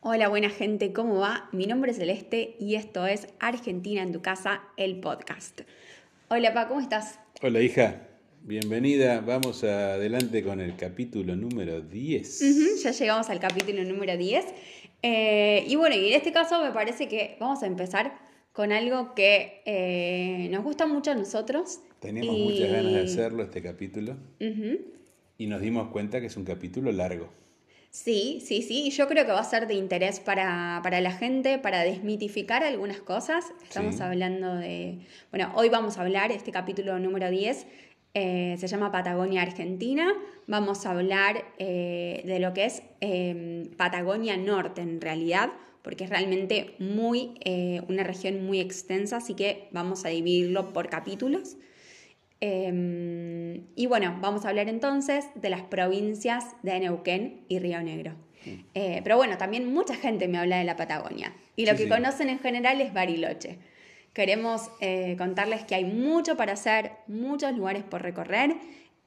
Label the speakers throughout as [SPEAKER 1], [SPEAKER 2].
[SPEAKER 1] Hola, buena gente, ¿cómo va? Mi nombre es Celeste y esto es Argentina en tu casa, el podcast. Hola, Pa, ¿cómo estás?
[SPEAKER 2] Hola, hija. Bienvenida. Vamos adelante con el capítulo número 10.
[SPEAKER 1] Ujú, ya llegamos al capítulo número 10. Eh, y bueno, y en este caso me parece que vamos a empezar con algo que eh, nos gusta mucho a nosotros.
[SPEAKER 2] Teníamos
[SPEAKER 1] y-
[SPEAKER 2] muchas ganas de hacerlo este capítulo y nos dimos cuenta que es un capítulo largo.
[SPEAKER 1] Sí, sí, sí, yo creo que va a ser de interés para, para la gente, para desmitificar algunas cosas. Estamos
[SPEAKER 2] Sí.
[SPEAKER 1] hablando de, bueno, hoy vamos a hablar, este capítulo número 10 eh, se llama Patagonia Argentina, vamos a hablar eh, de lo que es eh, Patagonia Norte en realidad, porque es realmente muy, eh, una región muy extensa, así que vamos a dividirlo por capítulos. Eh, y bueno, vamos a hablar entonces de las provincias de Neuquén y Río Negro. Eh, pero bueno, también mucha gente me habla de la Patagonia. Y lo
[SPEAKER 2] Sí,
[SPEAKER 1] que
[SPEAKER 2] sí.
[SPEAKER 1] conocen en general es Bariloche. Queremos eh, contarles que hay mucho para hacer, muchos lugares por recorrer.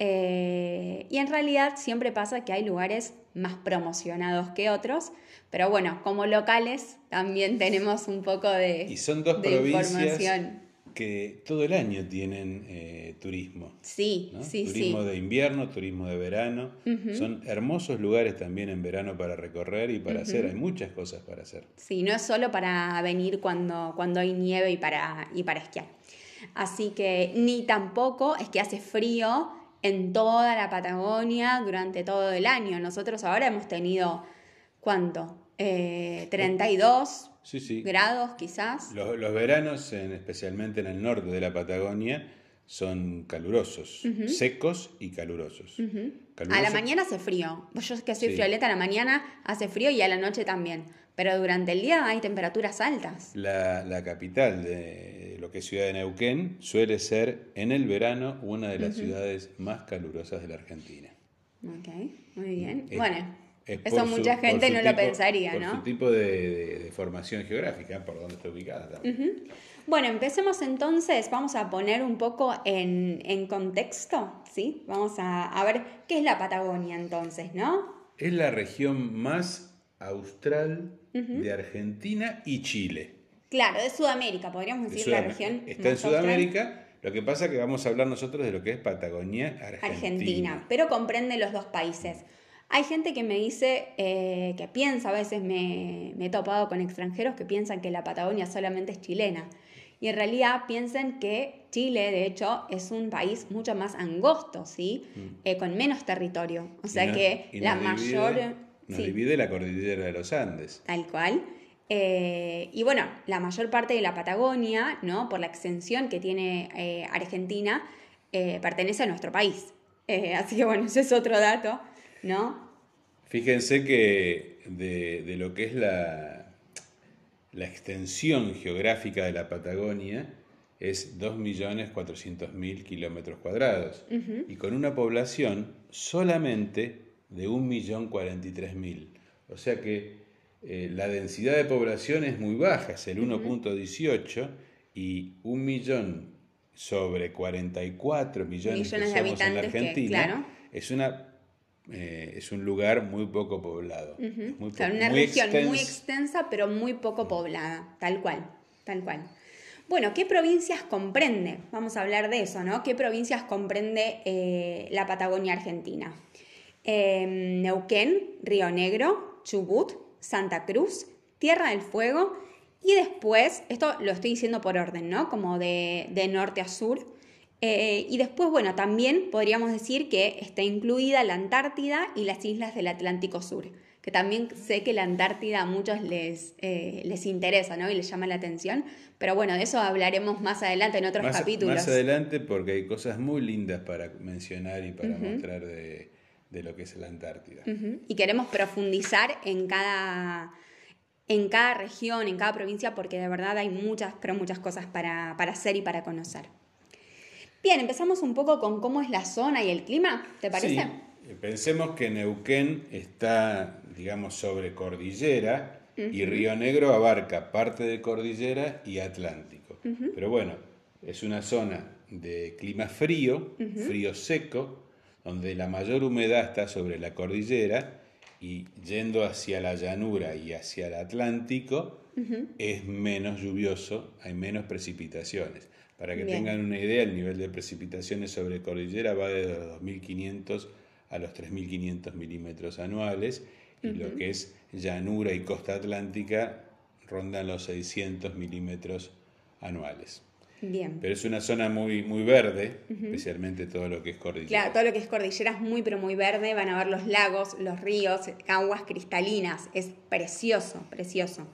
[SPEAKER 1] eh, y en realidad siempre pasa que hay lugares más promocionados que otros. Pero bueno, como locales también tenemos un poco de,
[SPEAKER 2] Y son dos
[SPEAKER 1] de
[SPEAKER 2] provincias
[SPEAKER 1] información.
[SPEAKER 2] Que todo el año tienen eh, turismo.
[SPEAKER 1] Sí,
[SPEAKER 2] ¿no?
[SPEAKER 1] sí,
[SPEAKER 2] turismo
[SPEAKER 1] sí.
[SPEAKER 2] de invierno, turismo de verano. Son hermosos lugares también en verano para recorrer y para hacer. Hay muchas cosas para hacer.
[SPEAKER 1] Sí, no es solo para venir cuando, cuando hay nieve y para, y para esquiar. Así que ni tampoco es que hace frío en toda la Patagonia durante todo el año. Nosotros ahora hemos tenido, ¿cuánto? Eh, 32
[SPEAKER 2] Sí, sí.
[SPEAKER 1] grados quizás.
[SPEAKER 2] Los, los veranos, en- especialmente en el norte de la Patagonia, son calurosos, secos y calurosos.
[SPEAKER 1] A la mañana hace frío. Yo que soy
[SPEAKER 2] Sí.
[SPEAKER 1] frioleta, a la mañana hace frío y a la noche también. Pero durante el día hay temperaturas altas.
[SPEAKER 2] La, la capital de lo que es Ciudad de Neuquén suele ser en el verano una de las ciudades más calurosas de la Argentina.
[SPEAKER 1] Ok, muy bien.
[SPEAKER 2] Es-
[SPEAKER 1] bueno, eso mucha
[SPEAKER 2] su-
[SPEAKER 1] gente no lo
[SPEAKER 2] tipo-
[SPEAKER 1] pensaría,
[SPEAKER 2] por
[SPEAKER 1] ¿no?
[SPEAKER 2] su tipo de, de- de formación geográfica, por donde está ubicada también.
[SPEAKER 1] Bueno, empecemos entonces, vamos a poner un poco en, en contexto, ¿sí? Vamos a, a ver qué es la Patagonia entonces, ¿no?
[SPEAKER 2] Es la región más austral de Argentina y Chile.
[SPEAKER 1] Claro, de Sudamérica, podríamos
[SPEAKER 2] de
[SPEAKER 1] decir la región.
[SPEAKER 2] Está en
[SPEAKER 1] austral.
[SPEAKER 2] Sudamérica. Lo que pasa es que vamos a hablar nosotros de lo que es Patagonia Argentina.
[SPEAKER 1] Argentina, pero comprende los dos países. Hay gente que me dice, eh, que piensa, a veces me, me he topado con extranjeros que piensan que la Patagonia solamente es chilena. Y en realidad piensan que Chile, de hecho, es un país mucho más angosto, ¿sí? Eh, con menos territorio. O sea
[SPEAKER 2] Mm. Nos-
[SPEAKER 1] que la
[SPEAKER 2] nos
[SPEAKER 1] mayor...
[SPEAKER 2] divide- nos
[SPEAKER 1] sí.
[SPEAKER 2] divide la cordillera de los Andes.
[SPEAKER 1] Tal cual. Eh, y bueno, la mayor parte de la Patagonia, ¿no? Por la extensión que tiene eh, Argentina, eh, pertenece a nuestro país. Eh, así que bueno, ese es otro dato, ¿no?
[SPEAKER 2] Fíjense que de, de lo que es la, la extensión geográfica de la Patagonia es 2.400.000 kilómetros cuadrados y con una población solamente de 1.043.000. O sea que eh, la densidad de población es muy baja, es el 1.18 y un millón sobre 44 millones, que
[SPEAKER 1] Millones de
[SPEAKER 2] somos en la
[SPEAKER 1] habitantes que,
[SPEAKER 2] Argentina
[SPEAKER 1] claro.
[SPEAKER 2] es una eh, es un lugar muy poco poblado. Muy
[SPEAKER 1] O sea,
[SPEAKER 2] po-
[SPEAKER 1] una
[SPEAKER 2] muy
[SPEAKER 1] región muy
[SPEAKER 2] extens-
[SPEAKER 1] extensa, pero muy poco poblada, tal cual, tal cual. Bueno, ¿qué provincias comprende? Vamos a hablar de eso, ¿no? ¿Qué provincias comprende eh, la Patagonia Argentina? Eh, Neuquén, Río Negro, Chubut, Santa Cruz, Tierra del Fuego y después, esto lo estoy diciendo por orden, ¿no? Como de, de norte a sur. Eh, y después, bueno, también podríamos decir que está incluida la Antártida y las islas del Atlántico Sur, que también sé que la Antártida a muchos les, eh, les interesa, ¿no? Y les llama la atención, pero bueno, de eso hablaremos más adelante en otros
[SPEAKER 2] más,
[SPEAKER 1] capítulos.
[SPEAKER 2] más adelante porque hay cosas muy lindas para mencionar y para mostrar de, de lo que es la Antártida.
[SPEAKER 1] Y queremos profundizar en cada, en cada región, en cada provincia, porque de verdad hay muchas, pero muchas cosas para, para hacer y para conocer. Bien, empezamos un poco con cómo es la zona y el clima, ¿te parece?
[SPEAKER 2] Sí, eh, pensemos que Neuquén está, digamos, sobre cordillera y Río Negro abarca parte de cordillera y Atlántico. Pero bueno, es una zona de clima frío, frío seco, donde la mayor humedad está sobre la cordillera y yendo hacia la llanura y hacia el Atlántico es menos lluvioso, hay menos precipitaciones. Para que tengan una idea, el nivel de precipitaciones sobre cordillera va de los 2.500 a los 3.500 milímetros anuales y lo que es llanura y costa atlántica rondan los 600 milímetros anuales.
[SPEAKER 1] Bien.
[SPEAKER 2] Pero es una zona muy, muy verde, especialmente todo lo que es cordillera.
[SPEAKER 1] Claro, todo lo que es cordillera es muy, pero muy verde. Van a ver los lagos, los ríos, aguas cristalinas. Es precioso, precioso.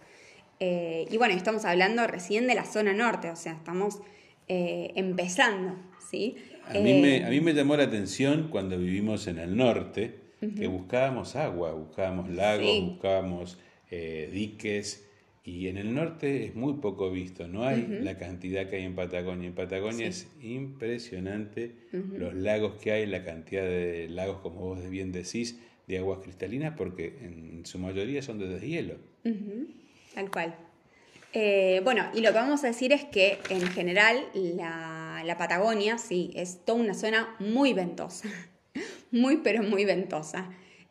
[SPEAKER 1] Eh, y bueno, estamos hablando recién de la zona norte, o sea, estamos eh, empezando, ¿sí?
[SPEAKER 2] A mí, me, a mí me llamó la atención cuando vivimos en el norte, que buscábamos agua, buscábamos lagos, buscábamos eh, diques, y en el norte es muy poco visto, no hay la cantidad que hay en Patagonia. En Patagonia es impresionante los lagos que hay, la cantidad de lagos, como vos bien decís, de aguas cristalinas, porque en su mayoría son de deshielo.
[SPEAKER 1] Tal cual. Eh, bueno, y lo que vamos a decir es que en general la, la Patagonia, sí, es toda una zona muy ventosa, muy pero muy ventosa.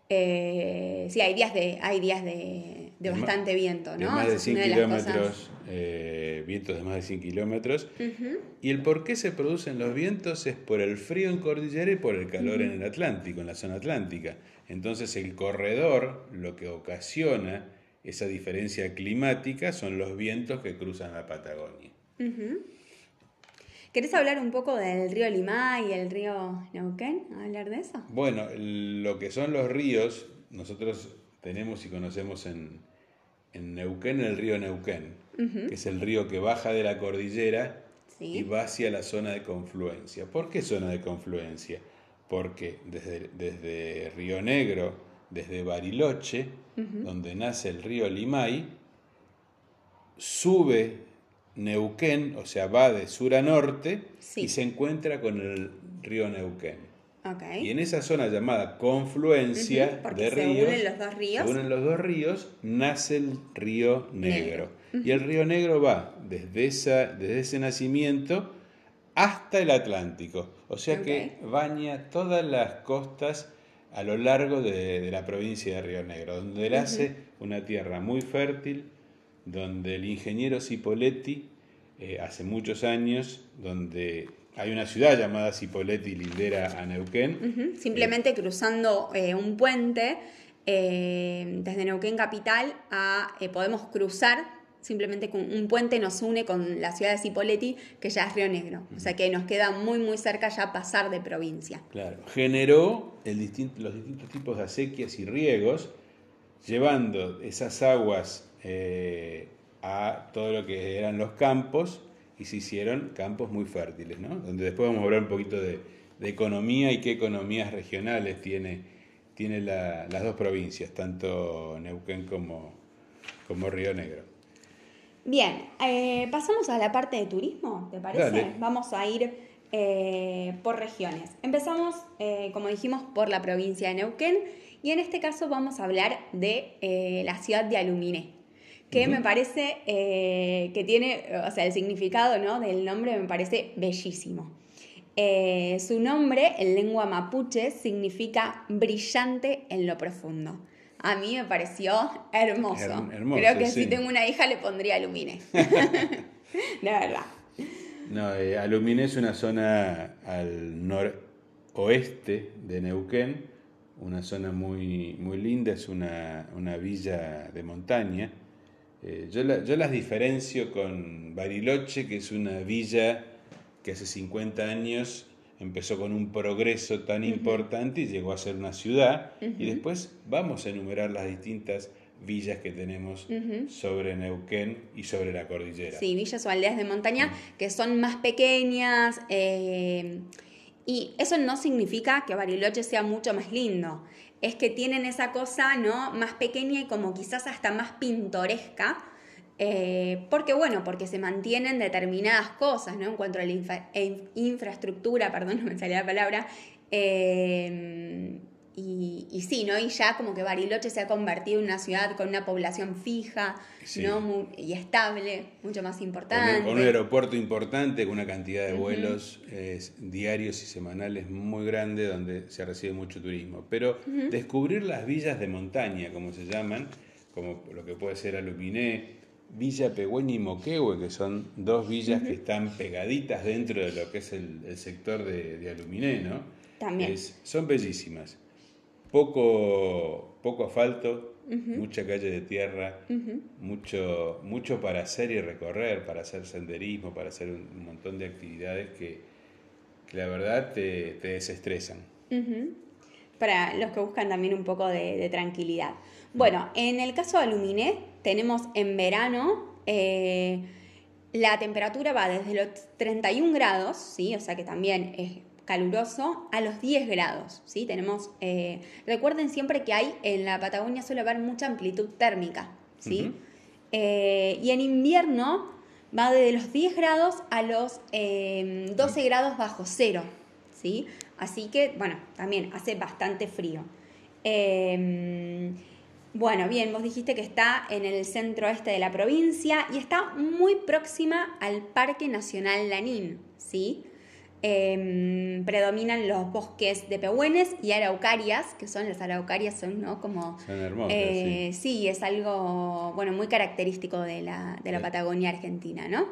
[SPEAKER 1] Eh, sí, hay días de, hay días de, bastante viento, ¿no?
[SPEAKER 2] De más de 100 kilómetros, eh, vientos de más de 100 kilómetros. Y el por qué se producen los vientos es por el frío en cordillera y por el calor en el Atlántico, en la zona atlántica. Entonces el corredor, lo que ocasiona esa diferencia climática son los vientos que cruzan la Patagonia.
[SPEAKER 1] ¿Querés hablar un poco del río Limay y el río Neuquén? ¿Hablar de eso?
[SPEAKER 2] Bueno, lo que son los ríos, nosotros tenemos y conocemos en, Neuquén el río Neuquén, que es el río que baja de la cordillera y va hacia la zona de confluencia. ¿Por qué zona de confluencia? Porque desde, desde Río Negro, desde Bariloche, donde nace el río Limay, sube Neuquén, o sea, va de sur a norte y se encuentra con el río Neuquén. Y en esa zona llamada confluencia de ríos,
[SPEAKER 1] unen los dos ríos,
[SPEAKER 2] unen los dos ríos, nace el río Negro. Y el río Negro va desde, esa, desde ese nacimiento hasta el Atlántico. O sea que baña todas las costas a lo largo de, la provincia de Río Negro, donde él hace una tierra muy fértil, donde el ingeniero Cipoletti, eh, hace muchos años, donde hay una ciudad llamada Cipoletti lindera a Neuquén.
[SPEAKER 1] Simplemente cruzando eh, un puente eh, desde Neuquén Capital a, podemos cruzar simplemente con un puente nos une con la ciudad de Cipoletti, que ya es Río Negro. O sea que nos queda muy, muy cerca ya pasar de provincia.
[SPEAKER 2] Claro, generó los distintos tipos de acequias y riegos, llevando esas aguas eh, a todo lo que eran los campos y se hicieron campos muy fértiles, ¿no? Donde después vamos a hablar un poquito de, economía y qué economías regionales tiene, tiene las dos provincias, tanto Neuquén como, como Río Negro.
[SPEAKER 1] Bien, eh, pasamos a la parte de turismo, ¿te parece? Vamos a ir eh, por regiones. Empezamos, como dijimos, por la provincia de Neuquén y en este caso vamos a hablar de la ciudad de Aluminé que me parece eh, que tiene, o sea, el significado ¿no? del nombre me parece bellísimo. Eh, su nombre en lengua mapuche significa brillante en lo profundo. A mí me pareció hermoso. Creo que si tengo una hija le pondría Alumine. de verdad.
[SPEAKER 2] No, eh, Alumine es una zona al noroeste de Neuquén, una zona muy, muy linda, es una, una villa de montaña eh, yo, las diferencio con Bariloche, que es una villa que hace 50 años empezó con un progreso tan importante y llegó a ser una ciudad. Y después vamos a enumerar las distintas villas que tenemos sobre Neuquén y sobre la cordillera.
[SPEAKER 1] Sí, villas o aldeas de montaña que son más pequeñas. Eh, y eso no significa que Bariloche sea mucho más lindo es que tienen esa cosa, ¿no? Más pequeña y como quizás hasta más pintoresca. Eh, porque bueno, porque se mantienen determinadas cosas, ¿no? En cuanto a la infraestructura, perdón, no me salía la palabra, eh, y, y, sí, ¿no? Y ya como que Bariloche se ha convertido en una ciudad con una población fija, ¿no? y estable, mucho más importante.
[SPEAKER 2] Con un, aeropuerto importante, con una cantidad de vuelos diarios y semanales muy grande, donde se recibe mucho turismo. Pero descubrir las villas de montaña, como se llaman, como lo que puede ser Aluminé, Villa Pegüeña y Moquehue, que son dos villas que están pegaditas dentro de lo que es el, sector de, Aluminé, ¿no?
[SPEAKER 1] También.
[SPEAKER 2] son bellísimas poco, poco asfalto, mucha calle de tierra, mucho, mucho para hacer y recorrer, para hacer senderismo, para hacer un, montón de actividades que, la verdad te, desestresan.
[SPEAKER 1] Para los que buscan también un poco de, tranquilidad. Bueno, en el caso de Aluminé, tenemos en verano eh, la temperatura va desde los 31 grados, ¿sí? o sea que también es caluroso a los 10 grados. ¿sí? Tenemos, eh, recuerden siempre que hay en la Patagonia suele haber mucha amplitud térmica. ¿sí? Eh, y en invierno va de los 10 grados a los 12 em, grados bajo cero. ¿sí? Así que, bueno, también hace bastante frío. Bueno, bien, vos dijiste que está en el centro este de la provincia y está muy próxima al Parque Nacional Lanín, ¿sí? Em, predominan los bosques de pehuenes y araucarias, que son las araucarias, son ¿no? como...
[SPEAKER 2] Son hermosas, eh,
[SPEAKER 1] sí. es algo, bueno, muy característico de la, de la Patagonia Argentina, ¿no?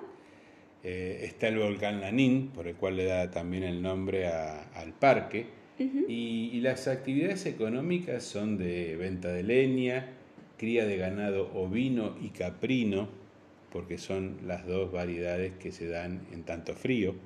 [SPEAKER 2] Eh, está el volcán Lanín, por el cual le da también el nombre al parque, y, y, las actividades económicas son de venta de leña, cría de ganado ovino y caprino, porque son las dos variedades que se dan en tanto frío.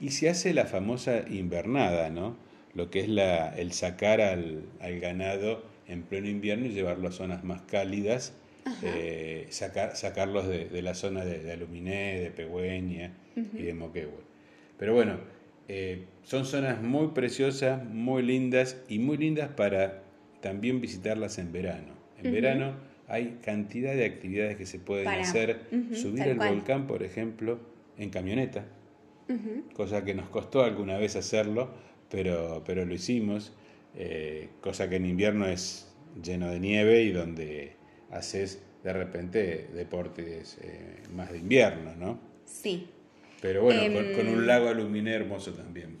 [SPEAKER 2] Y se hace la famosa invernada, ¿no? Lo que es la, el sacar al, ganado en pleno invierno y llevarlo a zonas más cálidas, eh, sacar, sacarlos de, la zona de, Aluminé, de Pegüeña y de Moquehue. Pero bueno, eh, son zonas muy preciosas, muy lindas y muy lindas para también visitarlas en verano. En verano hay cantidad de actividades que se pueden hacer, subir el volcán, por ejemplo, en camioneta cosa que nos costó alguna vez hacerlo, pero, pero lo hicimos, eh, cosa que en invierno es lleno de nieve y donde haces de repente deportes eh, más de invierno, ¿no?
[SPEAKER 1] Sí.
[SPEAKER 2] Pero bueno, con, un em, lago aluminé hermoso también.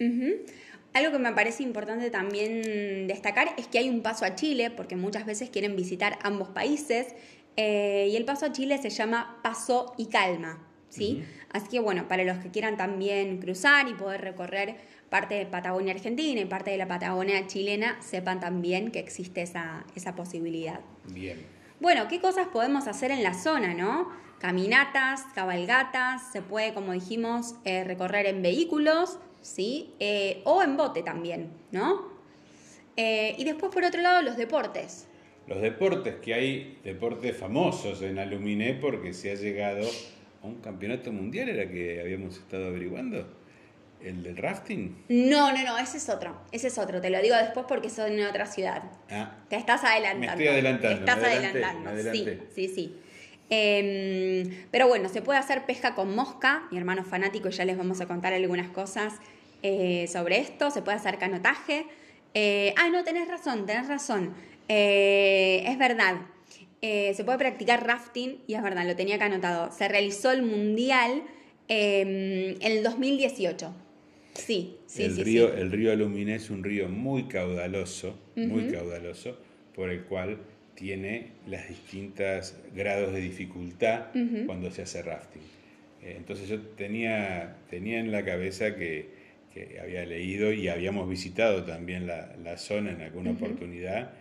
[SPEAKER 1] Algo que me parece importante también destacar es que hay un paso a Chile, porque muchas veces quieren visitar ambos países, eh, y el paso a Chile se llama Paso y Calma. ¿sí? Así que bueno, para los que quieran también cruzar y poder recorrer parte de Patagonia Argentina y parte de la Patagonia chilena, sepan también que existe esa, posibilidad.
[SPEAKER 2] Bien.
[SPEAKER 1] Bueno, ¿qué cosas podemos hacer en la zona, no? Caminatas, cabalgatas, se puede, como dijimos, eh, recorrer en vehículos, ¿sí? Eh, o en bote también, ¿no? Eh, y después, por otro lado, los deportes.
[SPEAKER 2] Los deportes, que hay deportes famosos en Aluminé porque se ha llegado un campeonato mundial era que habíamos estado averiguando? ¿El del rafting?
[SPEAKER 1] No, no, no, ese es otro. Ese es otro. Te lo digo después porque soy en otra ciudad.
[SPEAKER 2] Ah.
[SPEAKER 1] Te estás adelantando.
[SPEAKER 2] Me estoy adelantando.
[SPEAKER 1] Te estás adelantando. Sí, sí, sí. Em, pero bueno, se puede hacer pesca con mosca. Mi hermano fanático, ya les vamos a contar algunas cosas eh, sobre esto. Se puede hacer canotaje. Eh, ah, no, tenés razón, tenés razón. Eh, es verdad. Se puede practicar rafting, y es verdad, lo tenía acá anotado. Se realizó el mundial em, en el 2018. Sí, sí,
[SPEAKER 2] el
[SPEAKER 1] sí,
[SPEAKER 2] río, El río Aluminé es un río muy caudaloso, muy caudaloso, por el cual tiene las distintas grados de dificultad cuando se hace rafting. Eh, entonces yo tenía, tenía en la cabeza que, había leído y habíamos visitado también la, zona en alguna oportunidad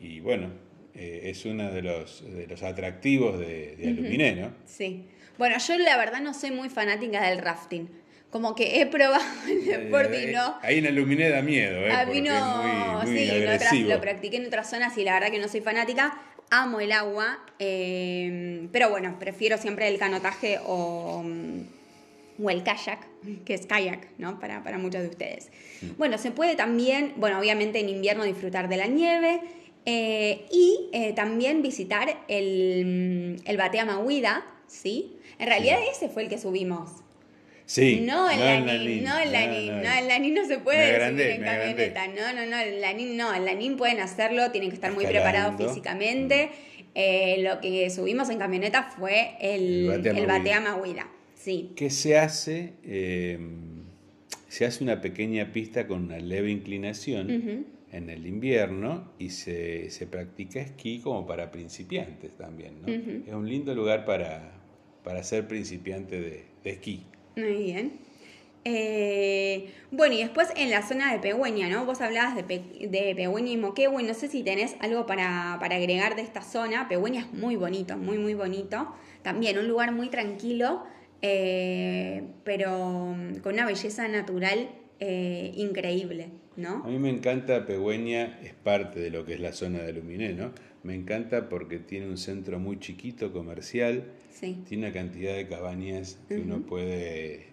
[SPEAKER 2] y bueno, eh, es uno de los, de los atractivos de, de Aluminé, ¿no?
[SPEAKER 1] Sí. Bueno, yo la verdad no soy muy fanática del rafting. Como que he probado el eh, deporte y eh, no.
[SPEAKER 2] Ahí en Aluminé da miedo, ¿eh?
[SPEAKER 1] A mí no. sí, lo practiqué en otras zonas y la verdad que no soy fanática. Amo el agua, pero bueno, prefiero siempre el canotaje o, mm, o el kayak, que es kayak, ¿no? Para, para muchos de ustedes. Mm. Bueno, se puede también, bueno, obviamente en invierno disfrutar de la nieve eh, y eh, también visitar el, el Batea Mahuida, ¿sí? En realidad ese fue el que subimos.
[SPEAKER 2] Sí,
[SPEAKER 1] no el Lanín, no el Lanín,
[SPEAKER 2] no.
[SPEAKER 1] el Lanín no se puede
[SPEAKER 2] agrandé,
[SPEAKER 1] subir en camioneta, no, no, no, el Lanín no, el Lanín pueden hacerlo, tienen que estar muy preparados físicamente, Eh, lo que subimos en camioneta fue el,
[SPEAKER 2] El Batea
[SPEAKER 1] sí,
[SPEAKER 2] ¿Qué se hace? Eh, se hace una pequeña pista con una leve inclinación en el invierno y se, se practica esquí como para principiantes también. ¿no? Es un lindo lugar para, para ser principiante de, de esquí.
[SPEAKER 1] Muy bien. Eh, bueno, y después en la zona de Pegüeña, ¿no? Vos hablabas de, Pe- de Pegüeña y Moquehue, no sé si tenés algo para, para agregar de esta zona. Pegüeña es muy bonito, muy, muy bonito. También un lugar muy tranquilo, eh, pero mm, con una belleza natural eh, increíble,
[SPEAKER 2] A
[SPEAKER 1] ¿no?
[SPEAKER 2] mí me encanta Pegüeña, es parte de lo que es la zona de Luminé, ¿no? Me encanta porque tiene un centro muy chiquito comercial,
[SPEAKER 1] Sí.
[SPEAKER 2] tiene una cantidad de cabañas que uno puede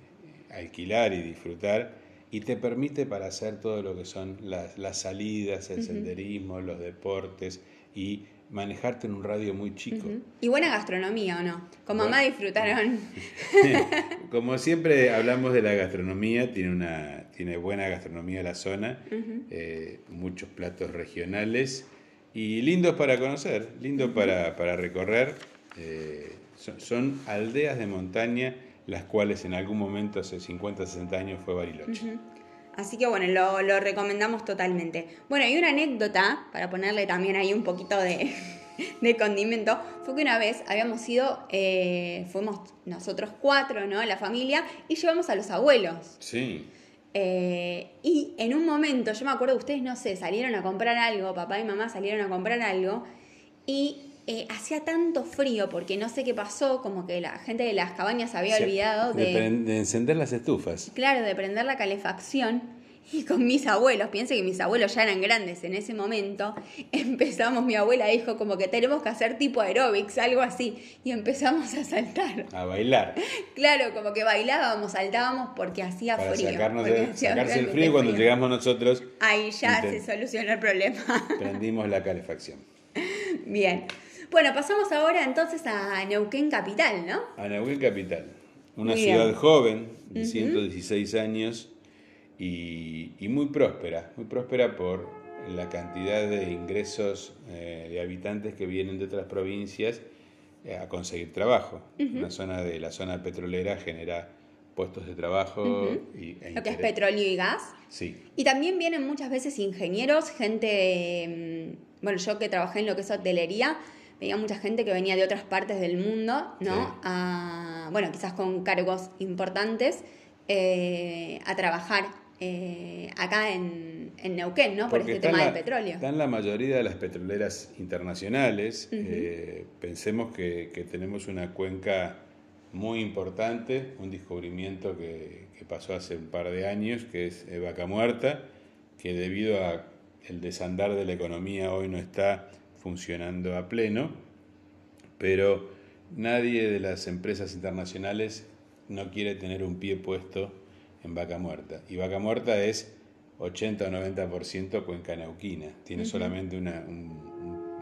[SPEAKER 2] alquilar y disfrutar y te permite para hacer todo lo que son las, las salidas, el senderismo, los deportes y manejarte en un radio muy chico.
[SPEAKER 1] Y buena gastronomía, ¿o no? Con
[SPEAKER 2] Bueno.
[SPEAKER 1] mamá disfrutaron.
[SPEAKER 2] Como siempre hablamos de la gastronomía, tiene una tiene buena gastronomía la zona, eh, muchos platos regionales y lindos para conocer, lindos para, para recorrer. eh, son, son aldeas de montaña las cuales en algún momento hace 50, 60 años fue Bariloche.
[SPEAKER 1] Así que bueno, lo, lo recomendamos totalmente. Bueno, y una anécdota, para ponerle también ahí un poquito de, de condimento, fue que una vez habíamos ido, eh, fuimos nosotros cuatro, ¿no? La familia, y llevamos a los abuelos.
[SPEAKER 2] Sí,
[SPEAKER 1] Eh, y en un momento, yo me acuerdo, ustedes, no sé, salieron a comprar algo, papá y mamá salieron a comprar algo, y eh, hacía tanto frío, porque no sé qué pasó, como que la gente de las cabañas se había
[SPEAKER 2] Sí,
[SPEAKER 1] olvidado de
[SPEAKER 2] encender las estufas.
[SPEAKER 1] Claro, de prender la calefacción. Y con mis abuelos, piense que mis abuelos ya eran grandes en ese momento, empezamos, mi abuela dijo como que tenemos que hacer tipo aeróbics, algo así, y empezamos a saltar.
[SPEAKER 2] A bailar,
[SPEAKER 1] Claro, como que bailábamos, saltábamos porque hacía
[SPEAKER 2] para
[SPEAKER 1] frío.
[SPEAKER 2] sacarnos
[SPEAKER 1] porque
[SPEAKER 2] el, sacarse el frío cuando llegamos nosotros
[SPEAKER 1] Ahí ya se solucionó el problema.
[SPEAKER 2] prendimos la calefacción.
[SPEAKER 1] Bien. Bueno, pasamos ahora entonces a Neuquén Capital, ¿no?
[SPEAKER 2] A Neuquén Capital, una ciudad joven de
[SPEAKER 1] Ujú.
[SPEAKER 2] 116 años y, y muy próspera, muy próspera por la cantidad de ingresos eh, de habitantes que vienen de otras provincias eh, a conseguir trabajo. Una zona de la zona petrolera genera puestos de trabajo
[SPEAKER 1] Ujú.
[SPEAKER 2] y, e
[SPEAKER 1] Lo que es petróleo y gas.
[SPEAKER 2] Sí,
[SPEAKER 1] Y también vienen muchas veces ingenieros, gente, mm, bueno, yo que trabajé en lo que es hotelería, veía mucha gente que venía de otras partes del mundo, ¿no?
[SPEAKER 2] Sí.
[SPEAKER 1] A, bueno, quizás con cargos importantes, eh, a trabajar eh, acá en, en Neuquén, ¿no? Por
[SPEAKER 2] Porque
[SPEAKER 1] este tema
[SPEAKER 2] en
[SPEAKER 1] del
[SPEAKER 2] la-
[SPEAKER 1] petróleo.
[SPEAKER 2] Está en la mayoría de las petroleras internacionales. Eh, pensemos que, que tenemos una cuenca muy importante, un descubrimiento que, que pasó hace un par de años, que es eh, Vaca Muerta, que debido a el desandar de la economía hoy no está funcionando a pleno, pero nadie de las empresas internacionales no quiere tener un pie puesto en Vaca Muerta. Y Vaca Muerta es 80 o 90% cuenca neuquina, tiene solamente una, un-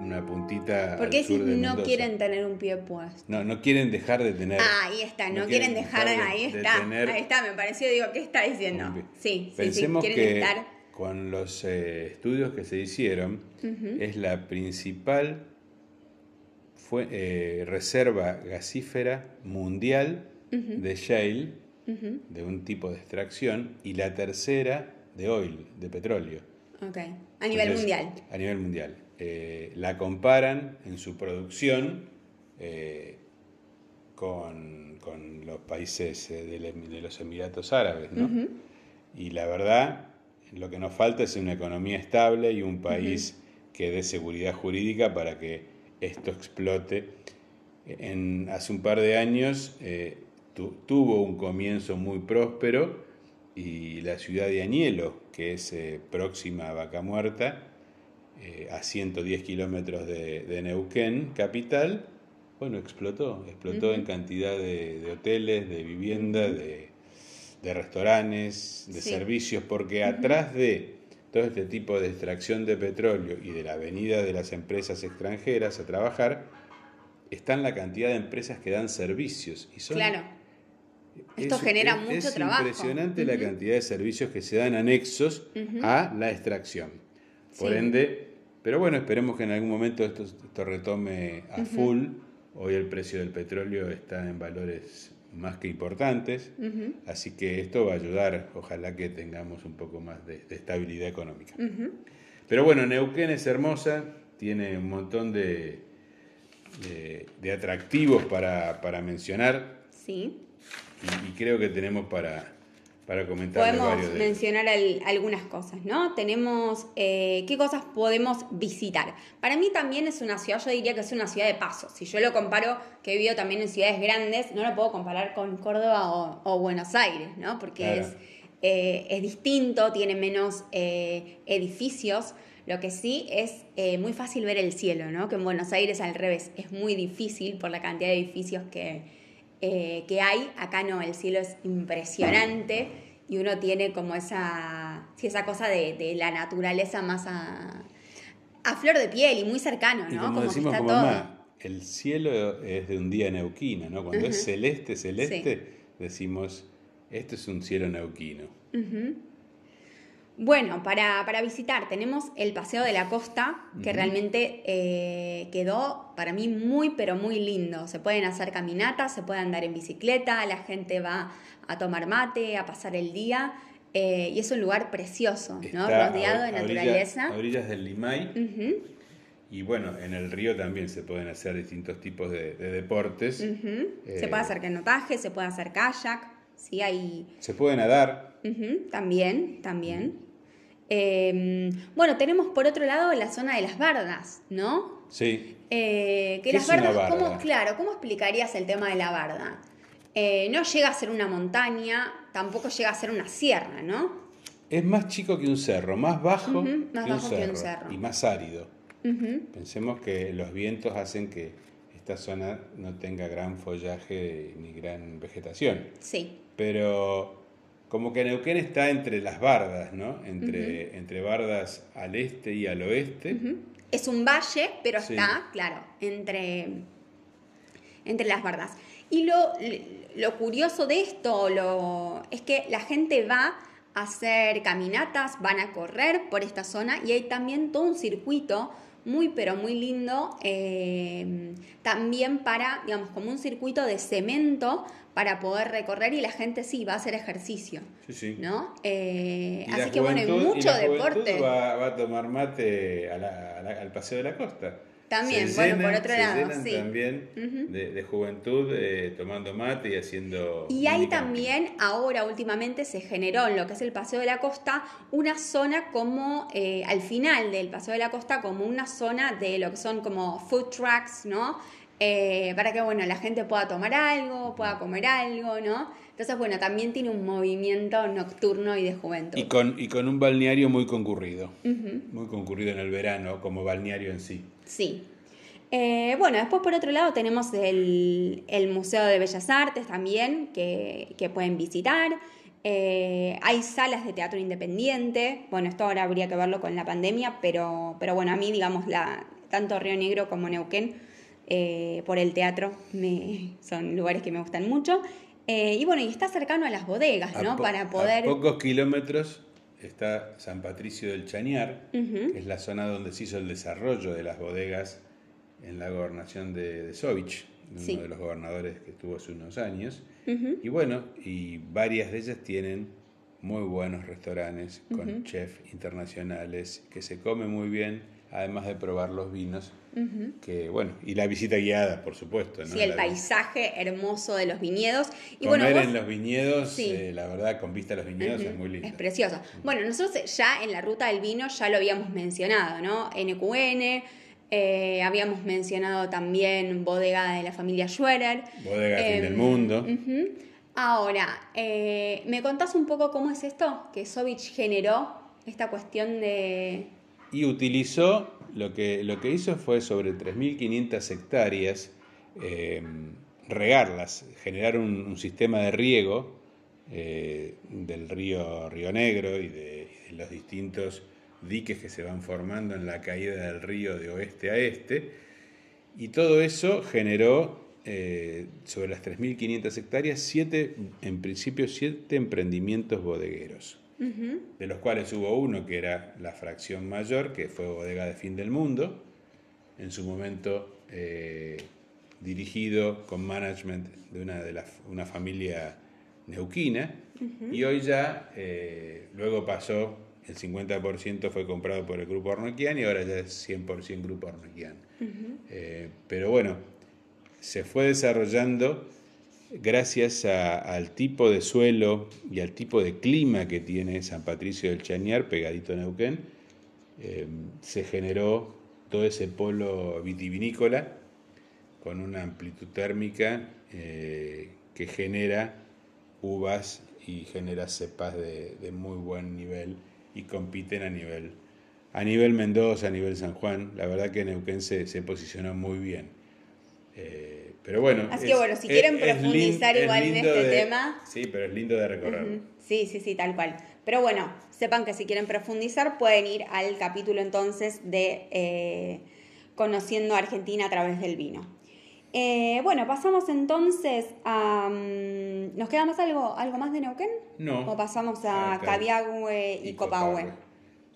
[SPEAKER 2] una puntita
[SPEAKER 1] ¿Por qué
[SPEAKER 2] al sur de
[SPEAKER 1] no
[SPEAKER 2] Mendoza.
[SPEAKER 1] quieren tener un pie puesto?
[SPEAKER 2] No, no quieren dejar de tener.
[SPEAKER 1] Ah, ahí está, no, quieren dejar,
[SPEAKER 2] de-
[SPEAKER 1] ahí
[SPEAKER 2] de
[SPEAKER 1] está,
[SPEAKER 2] tener
[SPEAKER 1] ahí está, me pareció, digo, ¿qué está diciendo? Sí, sí, sí,
[SPEAKER 2] Pensemos
[SPEAKER 1] quieren
[SPEAKER 2] que
[SPEAKER 1] estar...
[SPEAKER 2] con los eh, estudios que se hicieron,
[SPEAKER 1] Ujú.
[SPEAKER 2] es la principal fue, eh, reserva gasífera mundial
[SPEAKER 1] Ujú.
[SPEAKER 2] de shale, De un tipo de extracción, y la tercera de oil, de petróleo.
[SPEAKER 1] Ok, a nivel
[SPEAKER 2] Entonces,
[SPEAKER 1] mundial.
[SPEAKER 2] A nivel mundial. Eh, la comparan en su producción eh, con, con los países eh, Em- de, los Emiratos Árabes, ¿no? Y la verdad, lo que nos falta es una economía estable y un país que dé seguridad jurídica para que esto explote. En, hace un par de años eh, tu- tuvo un comienzo muy próspero y la ciudad de Añelo, que es eh, próxima a Vaca Muerta, eh, a 110 kilómetros de, de Neuquén, capital, bueno, explotó, explotó en cantidad de, de hoteles, de vivienda, de, de restaurantes, de
[SPEAKER 1] Sí.
[SPEAKER 2] servicios, porque atrás de todo este tipo de extracción de petróleo y de la venida de las empresas extranjeras a trabajar, están la cantidad de empresas que dan servicios y son
[SPEAKER 1] Claro. Esto genera mucho
[SPEAKER 2] es
[SPEAKER 1] trabajo.
[SPEAKER 2] impresionante la cantidad de servicios que se dan anexos a la extracción. Por
[SPEAKER 1] Sí.
[SPEAKER 2] ende, pero bueno, esperemos que en algún momento esto, esto retome a full. Hoy el precio del petróleo está en valores más que importantes, así que esto va a ayudar, ojalá que tengamos un poco más de, de estabilidad económica. Pero bueno, Neuquén es hermosa, tiene un montón de, de- de atractivos para, para mencionar
[SPEAKER 1] Sí.
[SPEAKER 2] Y, y creo que tenemos para, para comentar
[SPEAKER 1] Podemos
[SPEAKER 2] de
[SPEAKER 1] mencionar al- algunas cosas, ¿no? Tenemos eh, qué cosas podemos visitar. Para mí también es una ciudad, yo diría que es una ciudad de paso. Si yo lo comparo, que he vivido también en ciudades grandes, no lo puedo comparar con Córdoba o, o Buenos Aires, ¿no? Porque
[SPEAKER 2] Claro.
[SPEAKER 1] es, eh, es distinto, tiene menos eh, edificios. Lo que sí es eh, muy fácil ver el cielo, ¿no? Que en Buenos Aires al revés, es muy difícil por la cantidad de edificios que, eh, que hay. Acá no, el cielo es impresionante y uno tiene como esa, sí, esa cosa de, de la naturaleza más a, a flor de piel y muy cercano,
[SPEAKER 2] Y
[SPEAKER 1] ¿no?
[SPEAKER 2] como,
[SPEAKER 1] que
[SPEAKER 2] decimos
[SPEAKER 1] está
[SPEAKER 2] con
[SPEAKER 1] todo.
[SPEAKER 2] mamá, el cielo es de un día neuquino, ¿no? Cuando es celeste, celeste, decimos, esto es un cielo neuquino.
[SPEAKER 1] Bueno, para, para visitar tenemos el Paseo de la Costa, que realmente eh, quedó para mí muy, pero muy lindo. Se pueden hacer caminatas, se puede andar en bicicleta, la gente va a tomar mate, a pasar el día, eh, y es un lugar precioso, ¿no?
[SPEAKER 2] Está
[SPEAKER 1] Rodeado
[SPEAKER 2] a-
[SPEAKER 1] de naturaleza.
[SPEAKER 2] A orillas del Limay. Y bueno, en el río también se pueden hacer distintos tipos de, de deportes.
[SPEAKER 1] Se
[SPEAKER 2] Eh,
[SPEAKER 1] puede hacer canotaje, se puede hacer kayak, sí, hay...
[SPEAKER 2] Se puede nadar.
[SPEAKER 1] También, también. Eh, bueno, tenemos por otro lado la zona de las bardas, ¿no?
[SPEAKER 2] Sí.
[SPEAKER 1] Eh, que
[SPEAKER 2] ¿Qué
[SPEAKER 1] las bardas, ¿cómo,
[SPEAKER 2] barda?
[SPEAKER 1] claro, ¿cómo explicarías el tema de la barda? Eh, no llega a ser una montaña, tampoco llega a ser una sierra, ¿no?
[SPEAKER 2] Es más chico que un cerro, más bajo,
[SPEAKER 1] más
[SPEAKER 2] que,
[SPEAKER 1] bajo
[SPEAKER 2] un
[SPEAKER 1] que
[SPEAKER 2] cerro,
[SPEAKER 1] un cerro.
[SPEAKER 2] y más árido. Pensemos que los vientos hacen que esta zona no tenga gran follaje ni gran vegetación.
[SPEAKER 1] Sí,
[SPEAKER 2] Pero como que Neuquén está entre las bardas, ¿no? Entre, entre bardas al este y al oeste.
[SPEAKER 1] es un valle, pero
[SPEAKER 2] Sí.
[SPEAKER 1] está, claro, entre, entre las bardas. Y lo, lo curioso de esto lo, es que la gente va a hacer caminatas, van a correr por esta zona y hay también todo un circuito muy pero muy lindo eh, también para, digamos, como un circuito de cemento para poder recorrer y la gente sí va a hacer ejercicio,
[SPEAKER 2] Sí, sí.
[SPEAKER 1] ¿no? Eh, así que bueno, hay
[SPEAKER 2] juventud- y
[SPEAKER 1] mucho
[SPEAKER 2] la juventud
[SPEAKER 1] deporte.
[SPEAKER 2] Va, va a tomar mate a la- a la- al paseo de la costa.
[SPEAKER 1] También,
[SPEAKER 2] Se
[SPEAKER 1] bueno, por otro lado, sí.
[SPEAKER 2] también de, de juventud eh, tomando mate y haciendo.
[SPEAKER 1] Y hay también, ahora últimamente se generó en lo que es el Paseo de la Costa, una zona como, eh, al final del Paseo de la Costa, como una zona de lo que son como food trucks, ¿no? Eh, para que, bueno, la gente pueda tomar algo, pueda comer algo, ¿no? Entonces, bueno, también tiene un movimiento nocturno y de juventud.
[SPEAKER 2] Y con, y con un balneario muy concurrido. Muy concurrido en el verano, como balneario en sí.
[SPEAKER 1] Sí. Eh, bueno, después por otro lado tenemos el, el Museo de Bellas Artes también que, que pueden visitar. Eh, hay salas de teatro independiente. Bueno, esto ahora habría que verlo con la pandemia, pero, pero bueno, a mí, digamos, la, tanto Río Negro como Neuquén, eh, por el teatro, me, son lugares que me gustan mucho. Eh, y bueno, y está cercano a las bodegas,
[SPEAKER 2] A
[SPEAKER 1] ¿no? Para poder...
[SPEAKER 2] A pocos kilómetros está San Patricio del Chañar,
[SPEAKER 1] Ujú.
[SPEAKER 2] que es la zona donde se hizo el desarrollo de las bodegas en la gobernación de, de Sovich, uno
[SPEAKER 1] Sí.
[SPEAKER 2] de los gobernadores que estuvo hace unos años.
[SPEAKER 1] Ujú.
[SPEAKER 2] Y bueno, y varias de ellas tienen muy buenos restaurantes con chefs internacionales, que se come muy bien, además de probar los vinos, que bueno, y la visita guiada, por supuesto. ¿no?
[SPEAKER 1] Sí, el
[SPEAKER 2] La-
[SPEAKER 1] paisaje hermoso de los viñedos. Y
[SPEAKER 2] Comer
[SPEAKER 1] bueno, vos-
[SPEAKER 2] en los viñedos,
[SPEAKER 1] Sí.
[SPEAKER 2] eh, la verdad, con vista a los viñedos es muy lindo.
[SPEAKER 1] Es precioso. Bueno, nosotros ya en la ruta del vino ya lo habíamos mencionado, ¿no? NQN, eh, habíamos mencionado también bodega de la familia Schwerer.
[SPEAKER 2] Bodega Fin
[SPEAKER 1] Em,
[SPEAKER 2] del Mundo.
[SPEAKER 1] ujú. Ahora, eh, ¿me contás un poco cómo es esto? Que Sovich generó esta cuestión de...
[SPEAKER 2] Y utilizó, lo que, lo que hizo fue sobre 3.500 hectáreas, eh, regarlas, generar un, sistema de riego eh, del río Río Negro y de, y de los distintos diques que se van formando en la caída del río de oeste a este. Y todo eso generó eh, sobre las 3.500 hectáreas, siete, en principio siete emprendimientos bodegueros, de los cuales hubo uno que era la fracción mayor, que fue Bodega de Fin del Mundo, en su momento eh, dirigido con management de una, de una familia neuquina, y hoy ya, eh, luego pasó, el 50% fue comprado por el Grupo Arnoquian y ahora ya es 100% Grupo Arnoquian. pero bueno, se fue desarrollando gracias al tipo de suelo y al tipo de clima que tiene San Patricio del Chañar, pegadito a Neuquén, eh, se generó todo ese polo vitivinícola con una amplitud térmica eh, que genera uvas y genera cepas de, muy buen nivel y compiten a nivel, a nivel Mendoza, a nivel San Juan. La verdad que Neuquén se, se posicionó muy bien. Eh, pero bueno.
[SPEAKER 1] Así que bueno, si quieren profundizar igual en este tema.
[SPEAKER 2] Sí, pero es lindo de recordar.
[SPEAKER 1] Sí, sí, sí, tal cual. Pero bueno, sepan que si quieren profundizar pueden ir al capítulo entonces de eh, Conociendo Argentina a través del vino. Eh, bueno, pasamos entonces a... Mm, ¿Nos queda más algo, algo más de Neuquén?
[SPEAKER 2] No.
[SPEAKER 1] ¿O pasamos a Cabiagüe y, Copahue?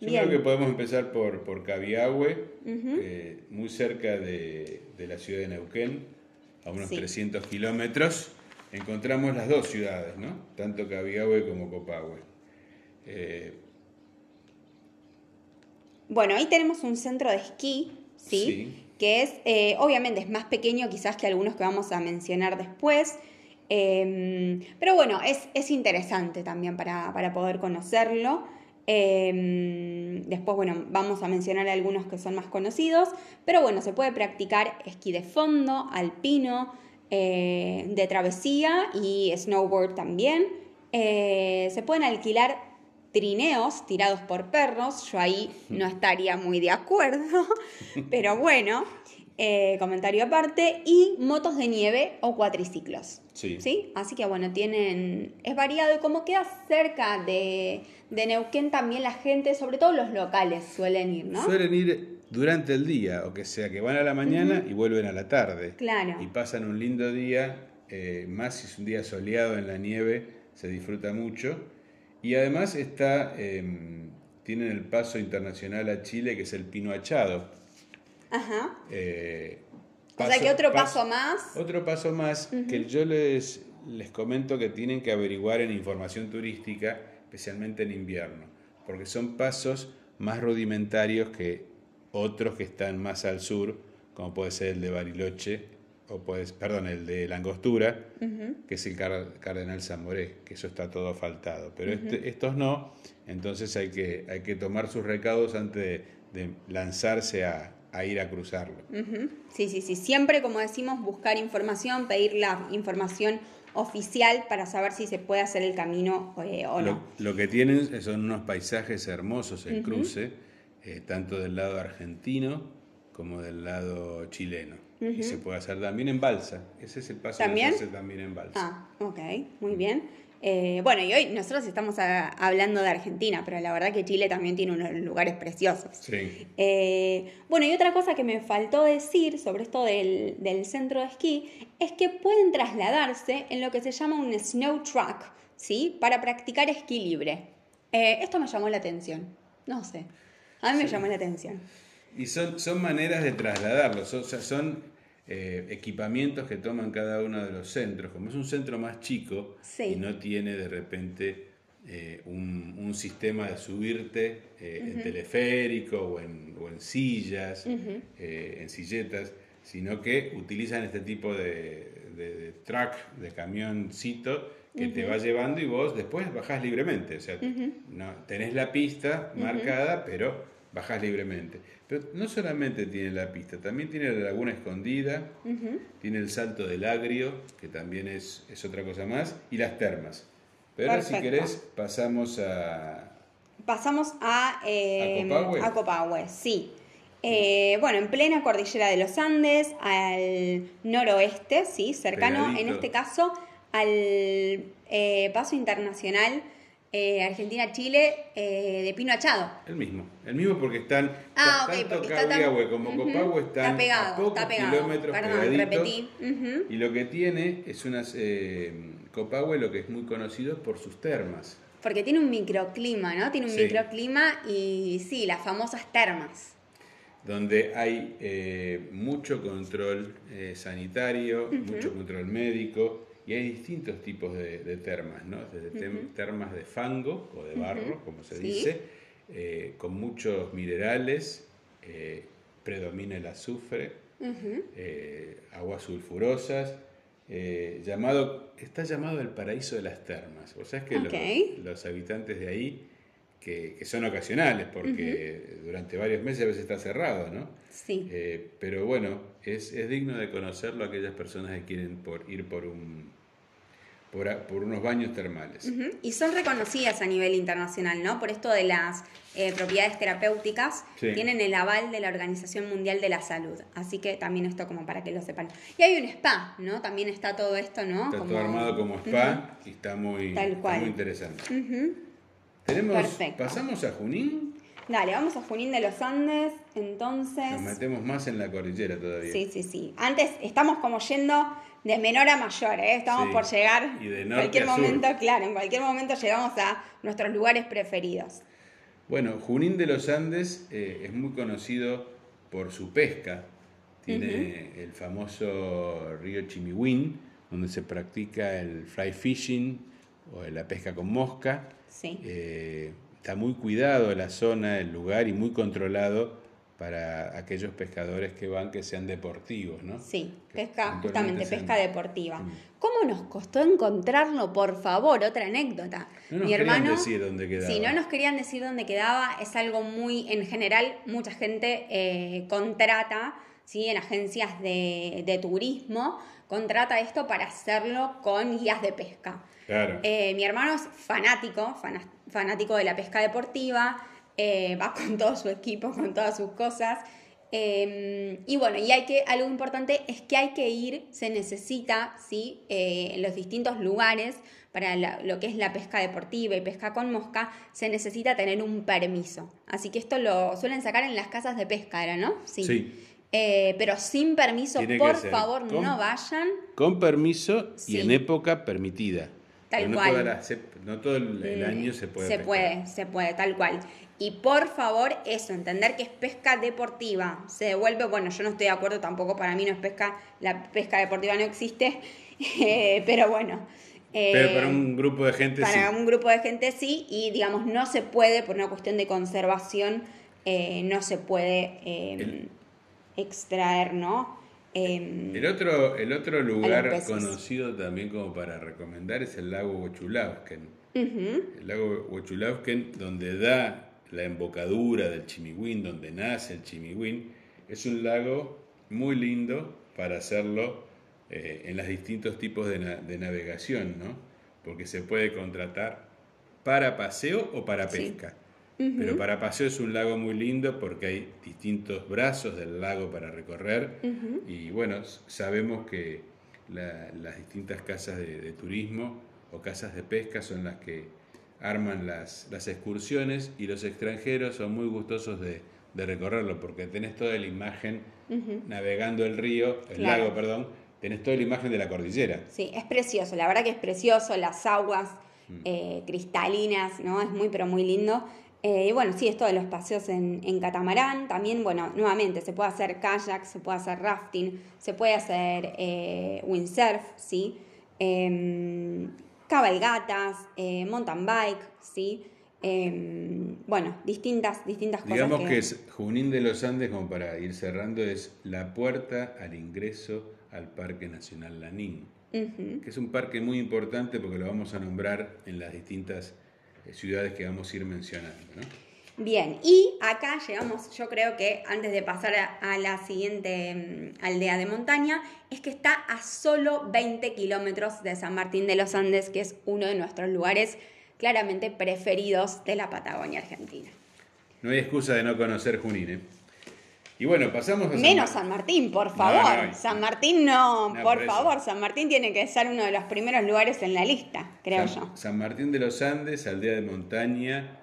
[SPEAKER 2] Yo creo que podemos empezar por, por Cabiagüe, eh, muy cerca de, de la ciudad de Neuquén a unos 300 kilómetros, encontramos las dos ciudades, ¿no? tanto Cabiagüe como Copahue. Eh,
[SPEAKER 1] bueno, ahí tenemos un centro de esquí, ¿sí? Que es, eh, obviamente, es más pequeño quizás que algunos que vamos a mencionar después. Em, pero bueno, es, es interesante también para, para poder conocerlo. Em, después, bueno, vamos a mencionar algunos que son más conocidos, pero bueno, se puede practicar esquí de fondo, alpino, eh, de travesía y snowboard también. Eh, se pueden alquilar trineos tirados por perros, yo ahí no estaría muy de acuerdo, pero bueno, eh, comentario aparte, y motos de nieve o cuatriciclos. Sí. Así que bueno, tienen, es variado y como queda cerca de, de Neuquén también la gente, sobre todo los locales, suelen ir, ¿no?
[SPEAKER 2] Suelen ir durante el día, o que sea, que van a la mañana y vuelven a la tarde.
[SPEAKER 1] Claro.
[SPEAKER 2] Y pasan un lindo día, eh, más si es un día soleado en la nieve, se disfruta mucho. Y además está, em, tienen el paso internacional a Chile, que es el Pino Achado
[SPEAKER 1] Ajá. Eh, o sea que otro paso, más.
[SPEAKER 2] Otro paso más que yo les, les comento que tienen que averiguar en información turística, especialmente en invierno, porque son pasos más rudimentarios que otros que están más al sur, como puede ser el de Bariloche, o puede, perdón, el de Langostura, que es el Cardenal Zamoré, que eso está todo faltado. Pero este, estos no, entonces hay que, hay que tomar sus recados antes de lanzarse a, a ir a cruzarlo.
[SPEAKER 1] Sí, sí, sí. Siempre, como decimos, buscar información, pedir la información oficial para saber si se puede hacer el camino eh, o
[SPEAKER 2] no. Lo, que tienen son unos paisajes hermosos el cruce, eh, tanto del lado argentino como del lado chileno. Y se puede hacer también en balsa. Ese es el paso
[SPEAKER 1] ¿También?
[SPEAKER 2] que se hace también en balsa.
[SPEAKER 1] Ah, ok, muy bien. Eh, bueno, y hoy nosotros estamos hablando de Argentina, pero la verdad que Chile también tiene unos lugares preciosos.
[SPEAKER 2] Sí.
[SPEAKER 1] Eh, bueno, y otra cosa que me faltó decir sobre esto del, centro de esquí es que pueden trasladarse en lo que se llama un snow track, ¿sí? Para practicar esquí libre. Eh, esto me llamó la atención, no sé. A mí me llamó la atención.
[SPEAKER 2] Y son, son maneras de trasladarlos, o sea, son eh, equipamientos que toman cada uno de los centros. Como es un centro más chico y no tiene de repente eh, un, sistema de subirte eh, en teleférico o en, sillas, en silletas, sino que utilizan este tipo de, de, truck, de camioncito que te va llevando y vos después bajás libremente. O sea, no, tenés la pista marcada, pero bajás libremente. Pero no solamente tiene la pista, también tiene la laguna escondida, tiene el salto del agrio, que también es, es otra cosa más, y las termas. Pero ahora si querés pasamos a...
[SPEAKER 1] Pasamos a, eh, ¿A, Copahue? sí. Eh, bueno, en plena cordillera de los Andes, al noroeste, sí, cercano en este caso al eh, paso internacional eh, Argentina-Chile eh, de Pino Achado.
[SPEAKER 2] El mismo, el mismo porque están
[SPEAKER 1] Ah,
[SPEAKER 2] ta-
[SPEAKER 1] ok,
[SPEAKER 2] tanto
[SPEAKER 1] porque está tan-
[SPEAKER 2] como están
[SPEAKER 1] pegado,
[SPEAKER 2] a pocos
[SPEAKER 1] está pegado.
[SPEAKER 2] kilómetros
[SPEAKER 1] Perdón,
[SPEAKER 2] pegaditos.
[SPEAKER 1] repetí.
[SPEAKER 2] Y lo que tiene es unas eh, Copahue lo que es muy conocido es por sus termas.
[SPEAKER 1] Porque tiene un microclima, ¿no? Tiene un
[SPEAKER 2] Sí.
[SPEAKER 1] microclima y sí, las famosas termas.
[SPEAKER 2] donde hay eh, mucho control eh, sanitario, mucho control médico y hay distintos tipos de, de termas, ¿no? Desde termas de fango o de barro, como se
[SPEAKER 1] Sí.
[SPEAKER 2] dice, eh, con muchos minerales, eh, predomina el azufre, eh, aguas sulfurosas, llamado, está llamado el paraíso de las termas. O sea, es que los- habitantes de ahí, que, que son ocasionales, porque durante varios meses a veces está cerrado, ¿no?
[SPEAKER 1] Sí.
[SPEAKER 2] Pero bueno, es, es digno de conocerlo aquellas personas que quieren por, ir por, un, por, a- por unos baños termales.
[SPEAKER 1] Y son reconocidas a nivel internacional, ¿no? Por esto de las eh, propiedades terapéuticas,
[SPEAKER 2] Sí.
[SPEAKER 1] tienen el aval de la Organización Mundial de la Salud. Así que también esto como para que lo sepan. Y hay un spa, ¿no? También está todo esto, ¿no?
[SPEAKER 2] Está
[SPEAKER 1] Como-
[SPEAKER 2] todo armado como spa y está muy,
[SPEAKER 1] Tal
[SPEAKER 2] está
[SPEAKER 1] cual.
[SPEAKER 2] muy interesante. Tenemos,
[SPEAKER 1] Perfecto.
[SPEAKER 2] pasamos a Junín,
[SPEAKER 1] Dale, vamos a Junín de los Andes, entonces...
[SPEAKER 2] nos metemos más en la cordillera todavía.
[SPEAKER 1] Sí, sí, sí. Antes estamos como yendo de menor a mayor, ¿eh? Estamos
[SPEAKER 2] Sí.
[SPEAKER 1] por llegar.
[SPEAKER 2] Y de
[SPEAKER 1] en
[SPEAKER 2] norte
[SPEAKER 1] cualquier
[SPEAKER 2] a sur.
[SPEAKER 1] momento, claro, en cualquier momento llegamos a nuestros lugares preferidos.
[SPEAKER 2] Bueno, Junín de los Andes eh, es muy conocido por su pesca. Tiene el famoso río Chimihuín, donde se practica el fly fishing o la pesca con mosca.
[SPEAKER 1] Sí.
[SPEAKER 2] Eh, está muy cuidado la zona, el lugar y muy controlado para aquellos pescadores que van que sean deportivos, ¿no?
[SPEAKER 1] Sí, pesca, justamente
[SPEAKER 2] sean-
[SPEAKER 1] pesca deportiva.
[SPEAKER 2] Mm.
[SPEAKER 1] ¿Cómo nos costó encontrarlo, por favor? Otra anécdota.
[SPEAKER 2] No nos
[SPEAKER 1] Mi
[SPEAKER 2] querían
[SPEAKER 1] hermano,
[SPEAKER 2] decir dónde quedaba.
[SPEAKER 1] Si no nos querían decir dónde quedaba, es algo muy, en general, mucha gente eh, contrata, ¿sí? En agencias de, de turismo, contrata esto para hacerlo con guías de pesca.
[SPEAKER 2] Claro.
[SPEAKER 1] Eh, mi hermano es fanático, fanático de la pesca deportiva, eh, va con todo su equipo, con todas sus cosas. eh, y bueno, y hay que, algo importante es que hay que ir, se necesita, ¿sí? Eh, en los distintos lugares para la- lo que es la pesca deportiva y pesca con mosca, se necesita tener un permiso. Así que esto lo suelen sacar en las casas de pesca, ¿era, no?
[SPEAKER 2] Sí.
[SPEAKER 1] Eh, pero sin permiso,
[SPEAKER 2] Tiene
[SPEAKER 1] por favor,
[SPEAKER 2] con-
[SPEAKER 1] no vayan.
[SPEAKER 2] Con permiso
[SPEAKER 1] Sí.
[SPEAKER 2] y en época permitida.
[SPEAKER 1] Tal
[SPEAKER 2] no
[SPEAKER 1] cual.
[SPEAKER 2] no todo el, año se puede
[SPEAKER 1] Se
[SPEAKER 2] pescar.
[SPEAKER 1] puede, se puede, tal cual. Y por favor, eso, entender que es pesca deportiva. Se devuelve, bueno, yo no estoy de acuerdo tampoco, para mí no es pesca, la pesca deportiva no existe, eh, pero bueno. eh,
[SPEAKER 2] Pero para un grupo de gente
[SPEAKER 1] para
[SPEAKER 2] sí.
[SPEAKER 1] un grupo de gente sí, y digamos, no se puede, por una cuestión de conservación, eh, no se puede
[SPEAKER 2] El-
[SPEAKER 1] extraer, ¿no? Eh,
[SPEAKER 2] El otro, el otro lugar conocido también como para recomendar es el lago Huachulavsken.
[SPEAKER 1] ujú,
[SPEAKER 2] El lago Huachulavsken, donde da la embocadura del Chimihuín, donde nace el Chimihuín, es un lago muy lindo para hacerlo eh, en los distintos tipos de, na- de navegación, ¿no? Porque se puede contratar para paseo o para
[SPEAKER 1] Sí.
[SPEAKER 2] pesca. Pero para paseo es un lago muy lindo porque hay distintos brazos del lago para recorrer y bueno, sabemos que la- las distintas casas de, de turismo o casas de pesca son las que arman las, las excursiones y los extranjeros son muy gustosos de, de recorrerlo porque tenés toda la imagen navegando el río, el
[SPEAKER 1] Claro.
[SPEAKER 2] lago, perdón, tenés toda la imagen de la cordillera.
[SPEAKER 1] Sí, es precioso, la verdad que es precioso, las aguas
[SPEAKER 2] Mm.
[SPEAKER 1] eh, cristalinas, ¿no? Es muy, pero muy lindo. Eh, y bueno, sí, esto de los paseos en, en catamarán, también, bueno, nuevamente, se puede hacer kayak, se puede hacer rafting, se puede hacer eh, windsurf, ¿sí? Cabalgatas, eh, mountain bike, ¿sí? Em, bueno, distintas, distintas cosas.
[SPEAKER 2] Digamos que es Junín de los Andes, como para ir cerrando, es la puerta al ingreso al Parque Nacional Lanín, que es un parque muy importante porque lo vamos a nombrar en las distintas eh, ciudades que vamos a ir mencionando. ¿no?
[SPEAKER 1] Bien, y acá llegamos, yo creo que antes de pasar a, la siguiente mm, aldea de montaña, es que está a solo 20 kilómetros de San Martín de los Andes, que es uno de nuestros lugares claramente preferidos de la Patagonia Argentina.
[SPEAKER 2] No hay excusa de no conocer Junín. ¿eh? Y bueno, pasamos a
[SPEAKER 1] Menos San Martín, por favor. San Martín no, por, favor. San Martín tiene que ser uno de los primeros lugares en la lista, creo yo.
[SPEAKER 2] San Martín de los Andes, aldea de montaña,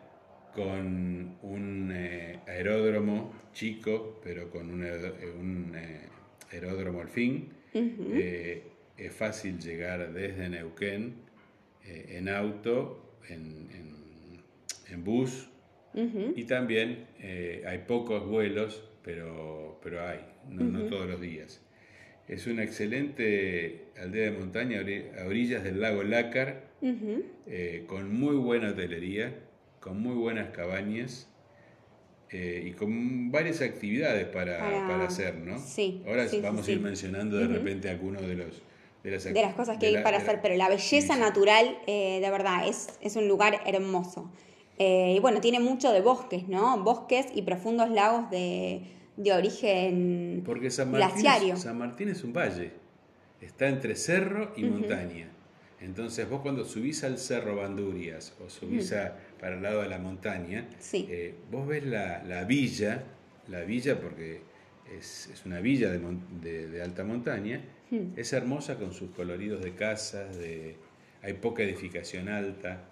[SPEAKER 2] con un eh, aeródromo chico, pero con un, eh, aeródromo al fin. Eh, es fácil llegar desde Neuquén en auto, en, en, bus, y también hay pocos vuelos pero, pero hay, no, todos los días. Es una excelente aldea de montaña a orillas del lago Lácar, eh, con muy buena hotelería, con muy buenas cabañas eh, y con varias actividades para, hacer, ¿no?
[SPEAKER 1] Sí.
[SPEAKER 2] Ahora vamos a ir mencionando de repente algunos de los...
[SPEAKER 1] De las, cosas que hay para hacer, pero la belleza natural, eh, de verdad, es, es un lugar hermoso. Eh, y bueno, tiene mucho de bosques, ¿no? Bosques y profundos lagos de, origen
[SPEAKER 2] Porque San Martín, San Martín es un valle, está entre cerro y montaña. Entonces vos cuando subís al cerro Bandurias o subís para el lado de la montaña, eh, vos ves la, villa, la villa porque es, una villa de, alta montaña, es hermosa con sus coloridos de casas, de, hay poca edificación alta.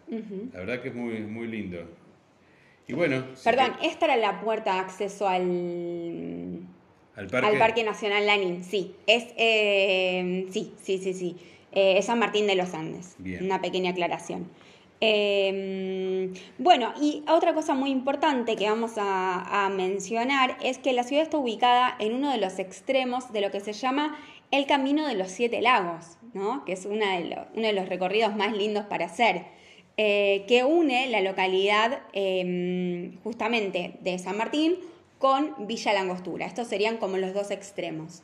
[SPEAKER 2] La verdad que es muy, muy lindo. Y bueno.
[SPEAKER 1] Perdón, esta era la puerta de acceso al. ¿Al parque? Nacional Lanín, sí. Es, eh, sí, sí, sí, sí. Eh, es San Martín de los Andes. Una pequeña aclaración. Eh, bueno, y otra cosa muy importante que vamos a, a, mencionar es que la ciudad está ubicada en uno de los extremos de lo que se llama el Camino de los Siete Lagos que es una de uno de los recorridos más lindos para hacer, eh, que une la localidad em, justamente de San Martín con Villa Langostura. Estos serían como los dos extremos.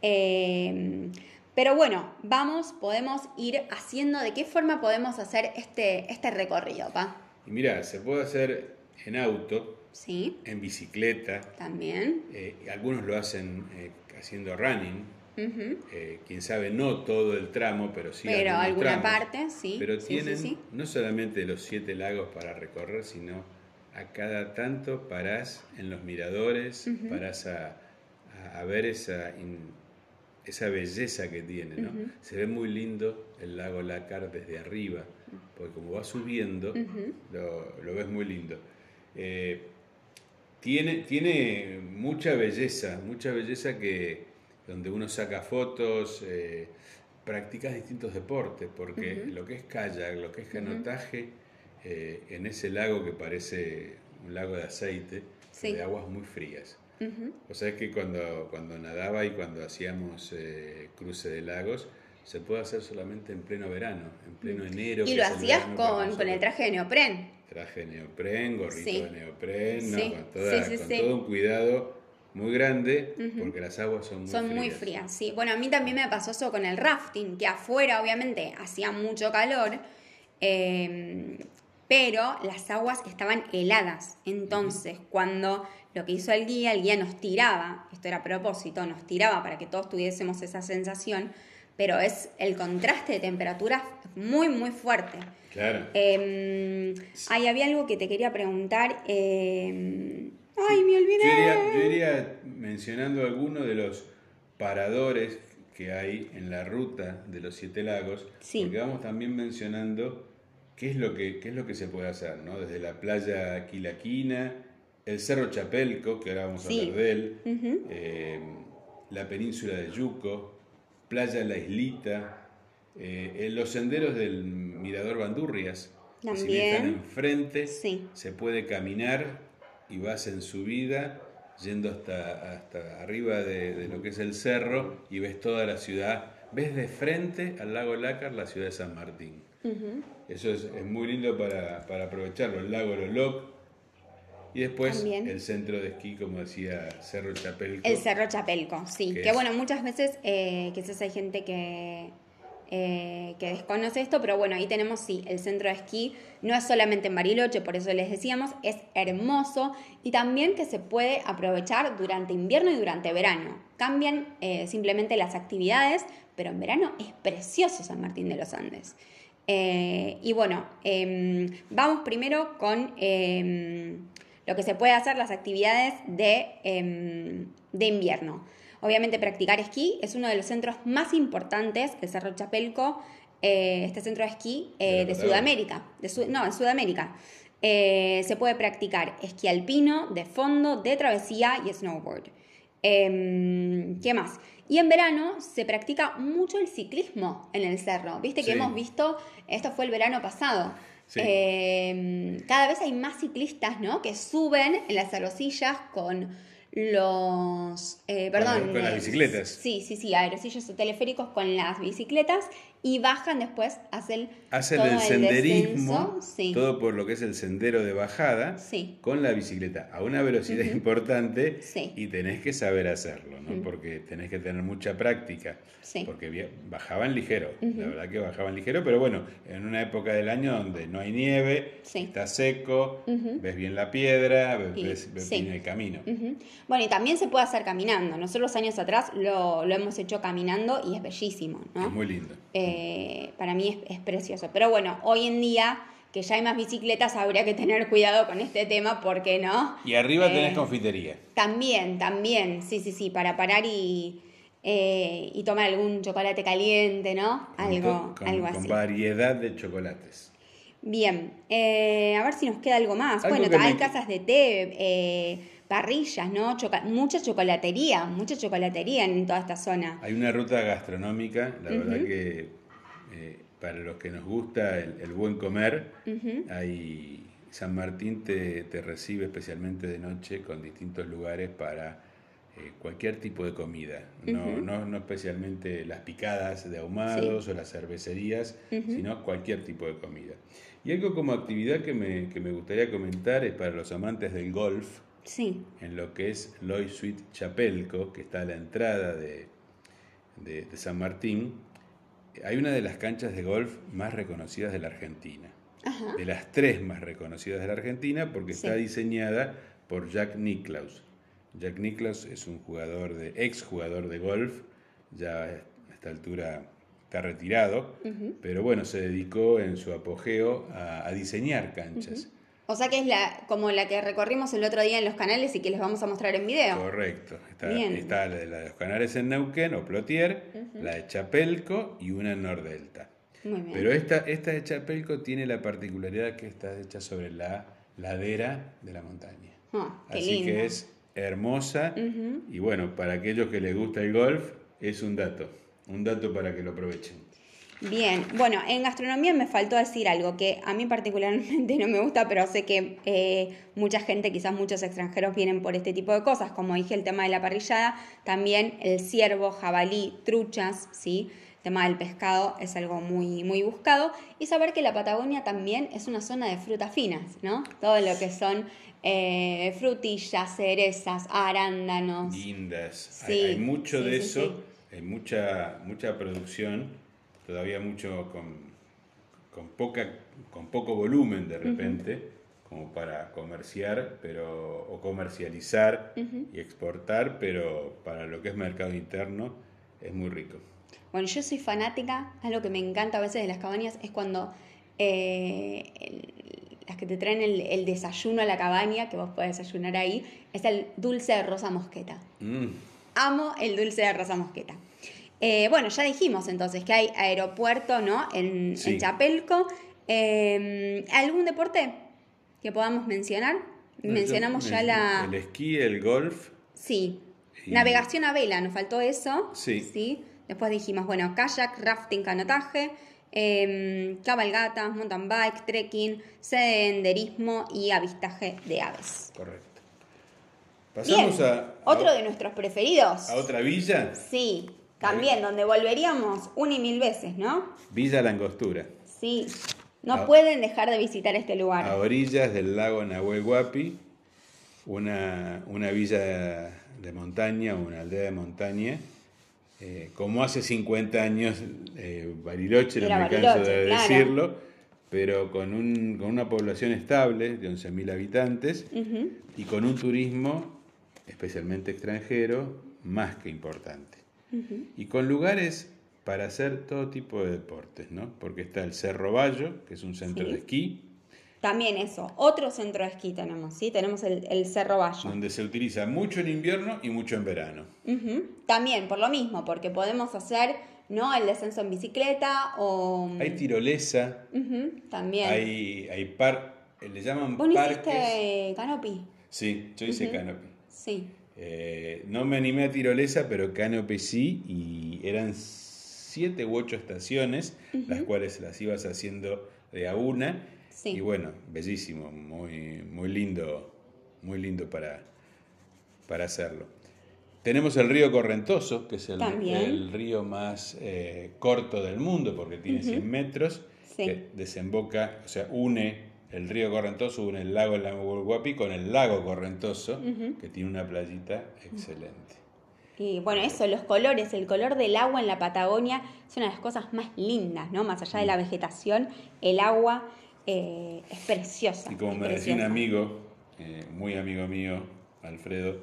[SPEAKER 1] Em, pero bueno, vamos, podemos ir haciendo, ¿de qué forma podemos hacer este, este recorrido, Pa?
[SPEAKER 2] Y mira, se puede hacer en auto,
[SPEAKER 1] ¿Sí?
[SPEAKER 2] en bicicleta.
[SPEAKER 1] También.
[SPEAKER 2] Eh, algunos lo hacen eh, haciendo running, eh, quién sabe, no todo el tramo, pero sí
[SPEAKER 1] pero alguna parte, sí.
[SPEAKER 2] Pero tienen no solamente los siete lagos para recorrer, sino a cada tanto parás en los miradores, parás a, ver esa, esa belleza que tiene. ¿no? Se ve muy lindo el lago Lácar desde arriba, porque como va subiendo, lo, ves muy lindo. Eh, tiene, tiene mucha belleza, mucha belleza que donde uno saca fotos, eh, practicas distintos deportes, porque lo que es kayak, lo que es canotaje, eh, en ese lago que parece un lago de aceite, de aguas muy frías. O sea que cuando, cuando nadaba y cuando hacíamos eh, cruce de lagos, se puede hacer solamente en pleno verano, en pleno enero.
[SPEAKER 1] Y lo hacías con, con, el traje de neopren.
[SPEAKER 2] Traje de neopren, gorrito de neopren, con, con todo un cuidado muy grande porque las aguas son muy
[SPEAKER 1] son
[SPEAKER 2] frías.
[SPEAKER 1] muy frías, sí. Bueno, a mí también me pasó eso con el rafting, que afuera obviamente hacía mucho calor, em, pero las aguas estaban heladas. Entonces, cuando lo que hizo el guía, el guía nos tiraba, esto era a propósito, nos tiraba para que todos tuviésemos esa sensación, pero es el contraste de temperaturas muy, muy fuerte.
[SPEAKER 2] Claro.
[SPEAKER 1] Eh, ahí había algo que te quería preguntar. Eh, Ay, me olvidé.
[SPEAKER 2] Yo iría, mencionando algunos de los paradores que hay en la ruta de los Siete Lagos, porque vamos también mencionando qué es lo que, es lo que se puede hacer, ¿no? Desde la playa Quilaquina, el Cerro Chapelco, que ahora vamos a hablar de él, eh, la península de Yuco, Playa La Islita, eh, los senderos del Mirador Bandurrias,
[SPEAKER 1] también.
[SPEAKER 2] si están enfrente, se puede caminar y vas en subida yendo hasta, hasta arriba de, lo que es el cerro y ves toda la ciudad, ves de frente al lago Lácar la ciudad de San Martín. Eso es, muy lindo para, para, aprovecharlo, el lago Loloc y después el centro de esquí, como decía, Cerro Chapelco.
[SPEAKER 1] El Cerro Chapelco, sí, que, bueno, muchas veces eh, quizás hay gente que eh, que desconoce esto, pero bueno, ahí tenemos sí, el centro de esquí, no es solamente en Bariloche, por eso les decíamos, es hermoso y también que se puede aprovechar durante invierno y durante verano. Cambian eh, simplemente las actividades, pero en verano es precioso San Martín de los Andes. Eh, y bueno, em, vamos primero con em, lo que se puede hacer, las actividades de, em, de invierno. Obviamente practicar esquí es uno de los centros más importantes, el Cerro Chapelco, eh, este centro de esquí eh, de, Sudamérica, de no, en Sudamérica. Se puede practicar esquí alpino, de fondo, de travesía y snowboard. ¿Qué más? Y en verano se practica mucho el ciclismo en el cerro. Viste que hemos visto, esto fue el verano pasado. Em, cada vez hay más ciclistas, ¿no? Que suben en las arrosillas con los, eh, perdón,
[SPEAKER 2] con, las bicicletas.
[SPEAKER 1] Sí, sí, sí, aerosillos o teleféricos con las bicicletas y bajan después, hacen,
[SPEAKER 2] hacen el senderismo, todo por lo que es el sendero de bajada, con la bicicleta a una velocidad importante y tenés que saber hacerlo, ¿no? porque tenés que tener mucha práctica, porque bajaban ligero, la verdad que bajaban ligero, pero bueno, en una época del año donde no hay nieve, está seco, ves bien la piedra, ves, bien el camino.
[SPEAKER 1] Bueno, y también se puede hacer caminando, nosotros años atrás lo, lo hemos hecho caminando y es bellísimo, ¿no?
[SPEAKER 2] Es muy lindo.
[SPEAKER 1] Eh, eh, para mí es, precioso. Pero bueno, hoy en día que ya hay más bicicletas, habría que tener cuidado con este tema, porque no.
[SPEAKER 2] Y arriba tenés eh, confitería.
[SPEAKER 1] También, también, sí, sí, sí, para parar y, eh, y tomar algún chocolate caliente, ¿no? Algo, algo así.
[SPEAKER 2] Con variedad de chocolates.
[SPEAKER 1] Bien, a ver si nos queda algo más. bueno, hay casas de té, parrillas, ¿no? mucha chocolatería, mucha chocolatería en toda esta zona.
[SPEAKER 2] Hay una ruta gastronómica, la verdad que eh, para los que nos gusta el, buen comer, hay, San Martín te, recibe especialmente de noche con distintos lugares para eh, cualquier tipo de comida, no, no, especialmente las picadas de ahumados o las cervecerías, sino cualquier tipo de comida. Y algo como actividad que me, que me gustaría comentar es para los amantes del golf,
[SPEAKER 1] sí.
[SPEAKER 2] en lo que es Loy Suite Chapelco, que está a la entrada de, de San Martín, hay una de las canchas de golf más reconocidas de la Argentina. De las tres más reconocidas de la Argentina porque está diseñada por Jack Nicklaus. Jack Nicklaus es un jugador de ex jugador de golf, ya a esta altura está retirado, pero bueno, se dedicó en su apogeo a, diseñar canchas.
[SPEAKER 1] O sea que es la, como la que recorrimos el otro día en los canales y que les vamos a mostrar en video.
[SPEAKER 2] Correcto. Está, la, de los canales en Neuquén o Plotier, la de Chapelco y una en Nordelta. Muy bien. Pero esta, esta de Chapelco tiene la particularidad que está hecha sobre la ladera de la montaña.
[SPEAKER 1] Ah,
[SPEAKER 2] Así que es hermosa y bueno, para aquellos que les gusta el golf es un dato, un dato para que lo aprovechen.
[SPEAKER 1] Bien, bueno, en gastronomía me faltó decir algo que a mí particularmente no me gusta, pero sé que eh, mucha gente, quizás muchos extranjeros vienen por este tipo de cosas, como dije el tema de la parrillada, también el ciervo, jabalí, truchas, ¿sí? El tema del pescado es algo muy, muy buscado y saber que la Patagonia también es una zona de frutas finas, ¿no? Todo lo que son eh, frutillas, cerezas, arándanos.
[SPEAKER 2] Guindas, hay, mucho de eso, hay mucha, mucha producción todavía mucho con, con, poca, con poco volumen de repente, como para comerciar pero, o comercializar y exportar, pero para lo que es mercado interno es muy rico.
[SPEAKER 1] Bueno, yo soy fanática, algo que me encanta a veces de las cabañas es cuando eh, las que te traen el, desayuno a la cabaña, que vos podés desayunar ahí, es el dulce de rosa mosqueta. Mm. Amo el dulce de rosa mosqueta. Eh, bueno, ya dijimos entonces que hay aeropuerto ¿no? en, Chapelco. Em, ¿Algún deporte que podamos mencionar? Mencionamos ya la...
[SPEAKER 2] El esquí, el golf.
[SPEAKER 1] Sí. Navegación a vela, nos faltó eso.
[SPEAKER 2] Sí.
[SPEAKER 1] sí. Después dijimos, bueno, kayak, rafting, canotaje, eh, cabalgatas, mountain bike, trekking, senderismo y avistaje de aves.
[SPEAKER 2] Correcto. Pasamos a,
[SPEAKER 1] Otro de nuestros preferidos.
[SPEAKER 2] ¿A otra villa?
[SPEAKER 1] Sí. También, donde volveríamos una y mil veces, ¿no?
[SPEAKER 2] Villa Langostura.
[SPEAKER 1] Sí, no pueden dejar de visitar este lugar.
[SPEAKER 2] A orillas del lago Nahuel Huapi, una, una villa de montaña, una aldea de montaña, eh, como hace 50 años eh, Bariloche, no me canso de decirlo, pero con, un, con, una población estable de 11.000 habitantes y con un turismo, especialmente extranjero, más que importante y con lugares para hacer todo tipo de deportes, ¿no? Porque está el Cerro Bayo, que es un centro de esquí,
[SPEAKER 1] También eso, otro centro de esquí tenemos, ¿sí? Tenemos el, el Cerro Bayo.
[SPEAKER 2] Donde se utiliza mucho en invierno y mucho en verano.
[SPEAKER 1] Ujú. También por lo mismo, porque podemos hacer, ¿no? El descenso en bicicleta o...
[SPEAKER 2] Hay tirolesa,
[SPEAKER 1] Ujú, También.
[SPEAKER 2] hay, hay par, le llaman
[SPEAKER 1] ¿Vos
[SPEAKER 2] parques.
[SPEAKER 1] hiciste canopy?
[SPEAKER 2] Sí, yo hice canopy.
[SPEAKER 1] Sí.
[SPEAKER 2] Eh, no me animé a tirolesa, pero canopy sí, y eran siete u ocho estaciones, las cuales las ibas haciendo de a una.
[SPEAKER 1] Sí.
[SPEAKER 2] Y bueno, bellísimo, muy, muy lindo, muy lindo para, para hacerlo. Tenemos el río Correntoso, que es el, río más eh, corto del mundo porque tiene 100 metros,
[SPEAKER 1] Sí.
[SPEAKER 2] que desemboca, o sea, une el río Correntoso, une el lago Nahuelhuapi con el lago Correntoso, que tiene una playita excelente.
[SPEAKER 1] Y bueno, eso, los colores, el color del agua en la Patagonia es una de las cosas más lindas, ¿no? Más allá de la vegetación, el agua eh, es preciosa.
[SPEAKER 2] Y como me decía un amigo, eh, muy amigo mío, Alfredo,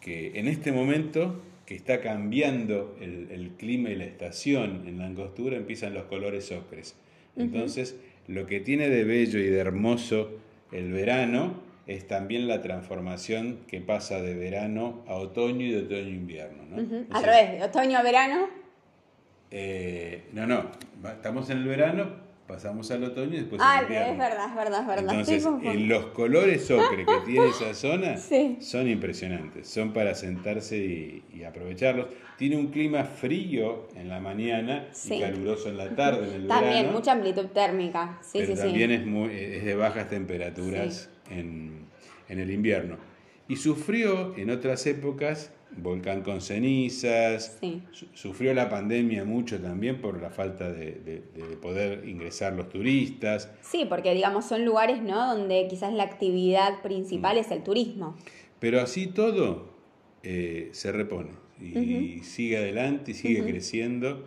[SPEAKER 2] que en este momento que está cambiando el, el clima y la estación en la angostura, empiezan los colores ocres. Entonces, lo que tiene de bello y de hermoso el verano es también la transformación que pasa de verano a otoño y de otoño a invierno. ¿no?
[SPEAKER 1] Ujú, Al revés, de otoño a verano.
[SPEAKER 2] eh, no, no, estamos en el verano, pasamos al otoño y después
[SPEAKER 1] ah,
[SPEAKER 2] al invierno.
[SPEAKER 1] es verdad, es verdad, es verdad.
[SPEAKER 2] Entonces, eh, los colores ocre que tiene esa zona
[SPEAKER 1] Sí.
[SPEAKER 2] son impresionantes, son para sentarse y, y aprovecharlos. Tiene un clima frío en la mañana
[SPEAKER 1] Sí.
[SPEAKER 2] y caluroso en la tarde, en el
[SPEAKER 1] También,
[SPEAKER 2] verano.
[SPEAKER 1] mucha amplitud térmica. Sí,
[SPEAKER 2] pero
[SPEAKER 1] sí,
[SPEAKER 2] también
[SPEAKER 1] sí.
[SPEAKER 2] Es, muy, es de bajas temperaturas en, en el invierno. Y sufrió en otras épocas volcán con cenizas,
[SPEAKER 1] Sí.
[SPEAKER 2] sufrió la pandemia mucho también por la falta de, de- de poder ingresar los turistas.
[SPEAKER 1] Sí, porque digamos son lugares, ¿no? Donde quizás la actividad
[SPEAKER 2] Mm.
[SPEAKER 1] principal es el turismo.
[SPEAKER 2] Pero así todo eh, se repone y sigue adelante y sigue creciendo.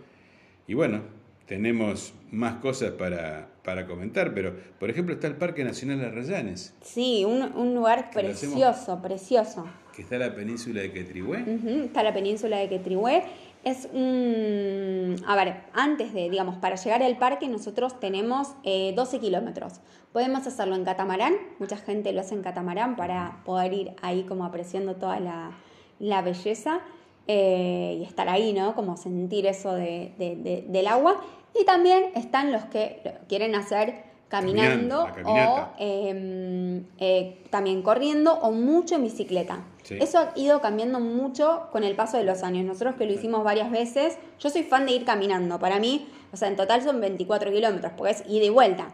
[SPEAKER 2] Y bueno, tenemos más cosas para, para comentar, pero por ejemplo está el Parque Nacional Arrayanes,
[SPEAKER 1] Sí, un, un lugar
[SPEAKER 2] hacemos-
[SPEAKER 1] precioso, precioso.
[SPEAKER 2] que está la península de Quetrihué.
[SPEAKER 1] Ujú, Está la península de Quetrihué. Es un... A ver, antes de, digamos, para llegar al parque nosotros tenemos eh, 12 kilómetros. Podemos hacerlo en catamarán, mucha gente lo hace en catamarán para poder ir ahí como apreciando toda la, la belleza eh, y estar ahí, ¿no? Como sentir eso de- de- de- del agua. Y también están los que lo quieren hacer caminando, o eh, eh, también corriendo o mucho en bicicleta.
[SPEAKER 2] Sí.
[SPEAKER 1] Eso ha ido cambiando mucho con el paso de los años. Nosotros que lo hicimos varias veces, yo soy fan de ir caminando. Para mí, o sea, en total son 24 kilómetros, porque es ida y vuelta.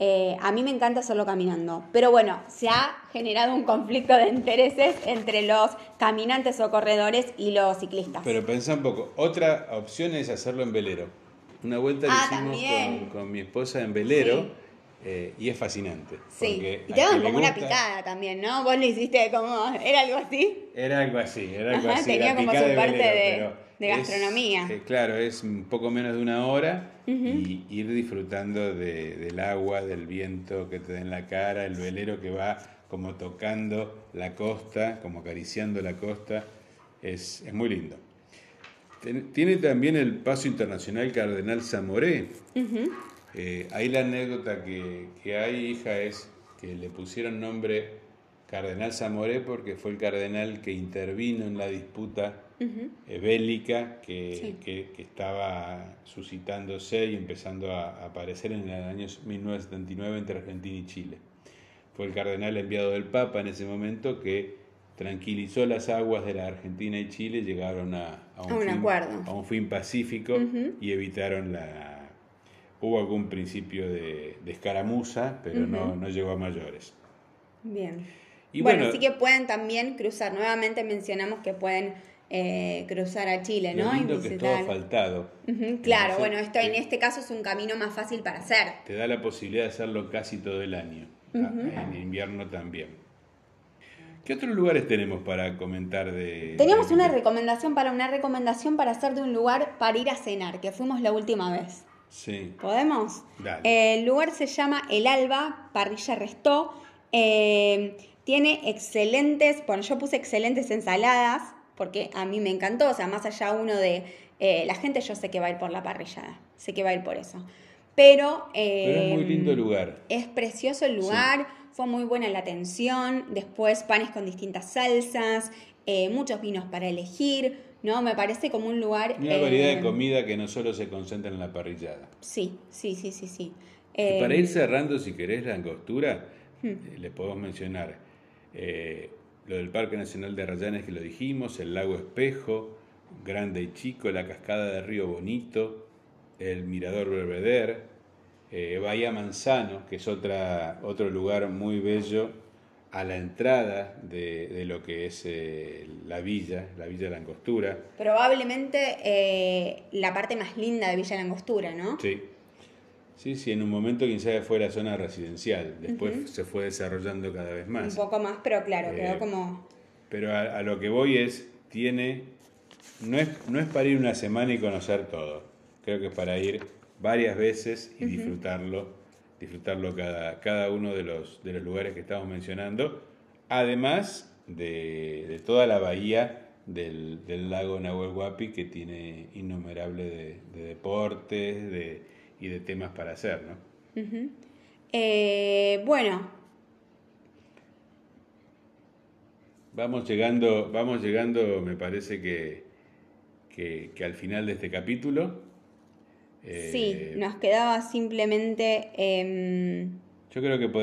[SPEAKER 1] Eh, a mí me encanta hacerlo caminando. Pero bueno, se ha generado un conflicto de intereses entre los caminantes o corredores y los ciclistas.
[SPEAKER 2] Pero pensá un poco, otra opción es hacerlo en velero. Una vuelta
[SPEAKER 1] Ah,
[SPEAKER 2] hicimos
[SPEAKER 1] también.
[SPEAKER 2] con, con mi esposa en velero
[SPEAKER 1] Sí.
[SPEAKER 2] eh, y es fascinante.
[SPEAKER 1] sí, y te daban como una picada también, ¿no? Vos lo hiciste como, ¿era algo así?
[SPEAKER 2] Era algo así, era algo
[SPEAKER 1] Ajá,
[SPEAKER 2] así.
[SPEAKER 1] tenía como su parte
[SPEAKER 2] velero,
[SPEAKER 1] de-
[SPEAKER 2] es-
[SPEAKER 1] gastronomía.
[SPEAKER 2] eh, claro, es un poco menos de una hora y ir disfrutando de- del agua, del viento que te da en la cara, el velero que va como tocando la costa, como acariciando la costa, es, es muy lindo. Tiene también el paso internacional Cardenal Zamoré. Eh, ahí la anécdota que, que hay, hija, es que le pusieron nombre Cardenal Zamoré porque fue el cardenal que intervino en la disputa eh, bélica que,
[SPEAKER 1] Sí.
[SPEAKER 2] que- que estaba suscitándose y empezando a, a aparecer en el año 1979 entre Argentina y Chile. Fue el cardenal enviado del Papa en ese momento que tranquilizó las aguas de la Argentina y Chile, llegaron a,
[SPEAKER 1] A un acuerdo.
[SPEAKER 2] a un fin pacífico y evitaron la... Hubo algún principio de, de escaramuza, pero no, no llegó a mayores.
[SPEAKER 1] Bien.
[SPEAKER 2] Y
[SPEAKER 1] bueno,
[SPEAKER 2] bueno,
[SPEAKER 1] así que pueden también cruzar. Nuevamente mencionamos que pueden eh, cruzar a Chile,
[SPEAKER 2] Lo
[SPEAKER 1] ¿no? Y
[SPEAKER 2] lindo que es todo
[SPEAKER 1] visitar.
[SPEAKER 2] asfaltado.
[SPEAKER 1] Ujú, claro,
[SPEAKER 2] Entonces,
[SPEAKER 1] bueno, esto en
[SPEAKER 2] te-
[SPEAKER 1] este caso es un camino más fácil para hacer.
[SPEAKER 2] Te da la posibilidad de hacerlo casi todo el año. Ah, En invierno también. ¿Qué otros lugares tenemos para comentar de...
[SPEAKER 1] Teníamos
[SPEAKER 2] de-
[SPEAKER 1] una recomendación para una recomendación para hacer de un lugar para ir a cenar, que fuimos la última vez.
[SPEAKER 2] Sí.
[SPEAKER 1] ¿Podemos?
[SPEAKER 2] Dale.
[SPEAKER 1] Eh, el lugar se llama El Alba, Parrilla Restó. Eh, tiene excelentes, bueno, yo puse excelentes ensaladas, porque a mí me encantó, o sea, más allá uno de eh, la gente, yo sé que va a ir por la parrillada, sé que va a ir por eso. Pero...
[SPEAKER 2] Pero es muy lindo el lugar.
[SPEAKER 1] Es precioso el lugar, fue muy buena la atención, después panes con distintas salsas, eh, muchos vinos para elegir, ¿no? Me parece como un lugar...
[SPEAKER 2] Una variedad de
[SPEAKER 1] eh,
[SPEAKER 2] comida que no solo se concentra en la parrillada.
[SPEAKER 1] Sí, sí, sí, sí, sí.
[SPEAKER 2] Y para ir cerrando, si querés, la angostura,
[SPEAKER 1] Hmm.
[SPEAKER 2] eh, le podemos mencionar eh, lo del Parque Nacional de Rayanes que lo dijimos, el lago Espejo, grande y chico, la cascada de Río Bonito, el Mirador Belvedere, eh, Bahía Manzano, que es otra, otro lugar muy bello a la entrada de, de lo que es eh, la villa, la Villa de la Angostura.
[SPEAKER 1] Probablemente eh, la parte más linda de Villa Langostura, ¿no?
[SPEAKER 2] Sí. Sí, sí, en un momento quien sabe fue la zona residencial, después se fue desarrollando cada vez
[SPEAKER 1] Un
[SPEAKER 2] más.
[SPEAKER 1] poco más, pero claro,
[SPEAKER 2] Eh,
[SPEAKER 1] quedó como...
[SPEAKER 2] Pero a, a lo que voy es, tiene, no es, no es para ir una semana y conocer todo, creo que es para ir varias veces y disfrutarlo, disfrutarlo cada, cada uno de los, de los lugares que estamos mencionando, además de, de toda la bahía del, del lago Nahuel Huapi que tiene innumerable de, de deportes de, y de temas para hacer, ¿no?
[SPEAKER 1] Ujú. Eh, bueno,
[SPEAKER 2] Vamos llegando, vamos llegando, me parece que, que, que al final de este capítulo. Eh,
[SPEAKER 1] sí, nos quedaba simplemente... em,
[SPEAKER 2] Yo creo que podemos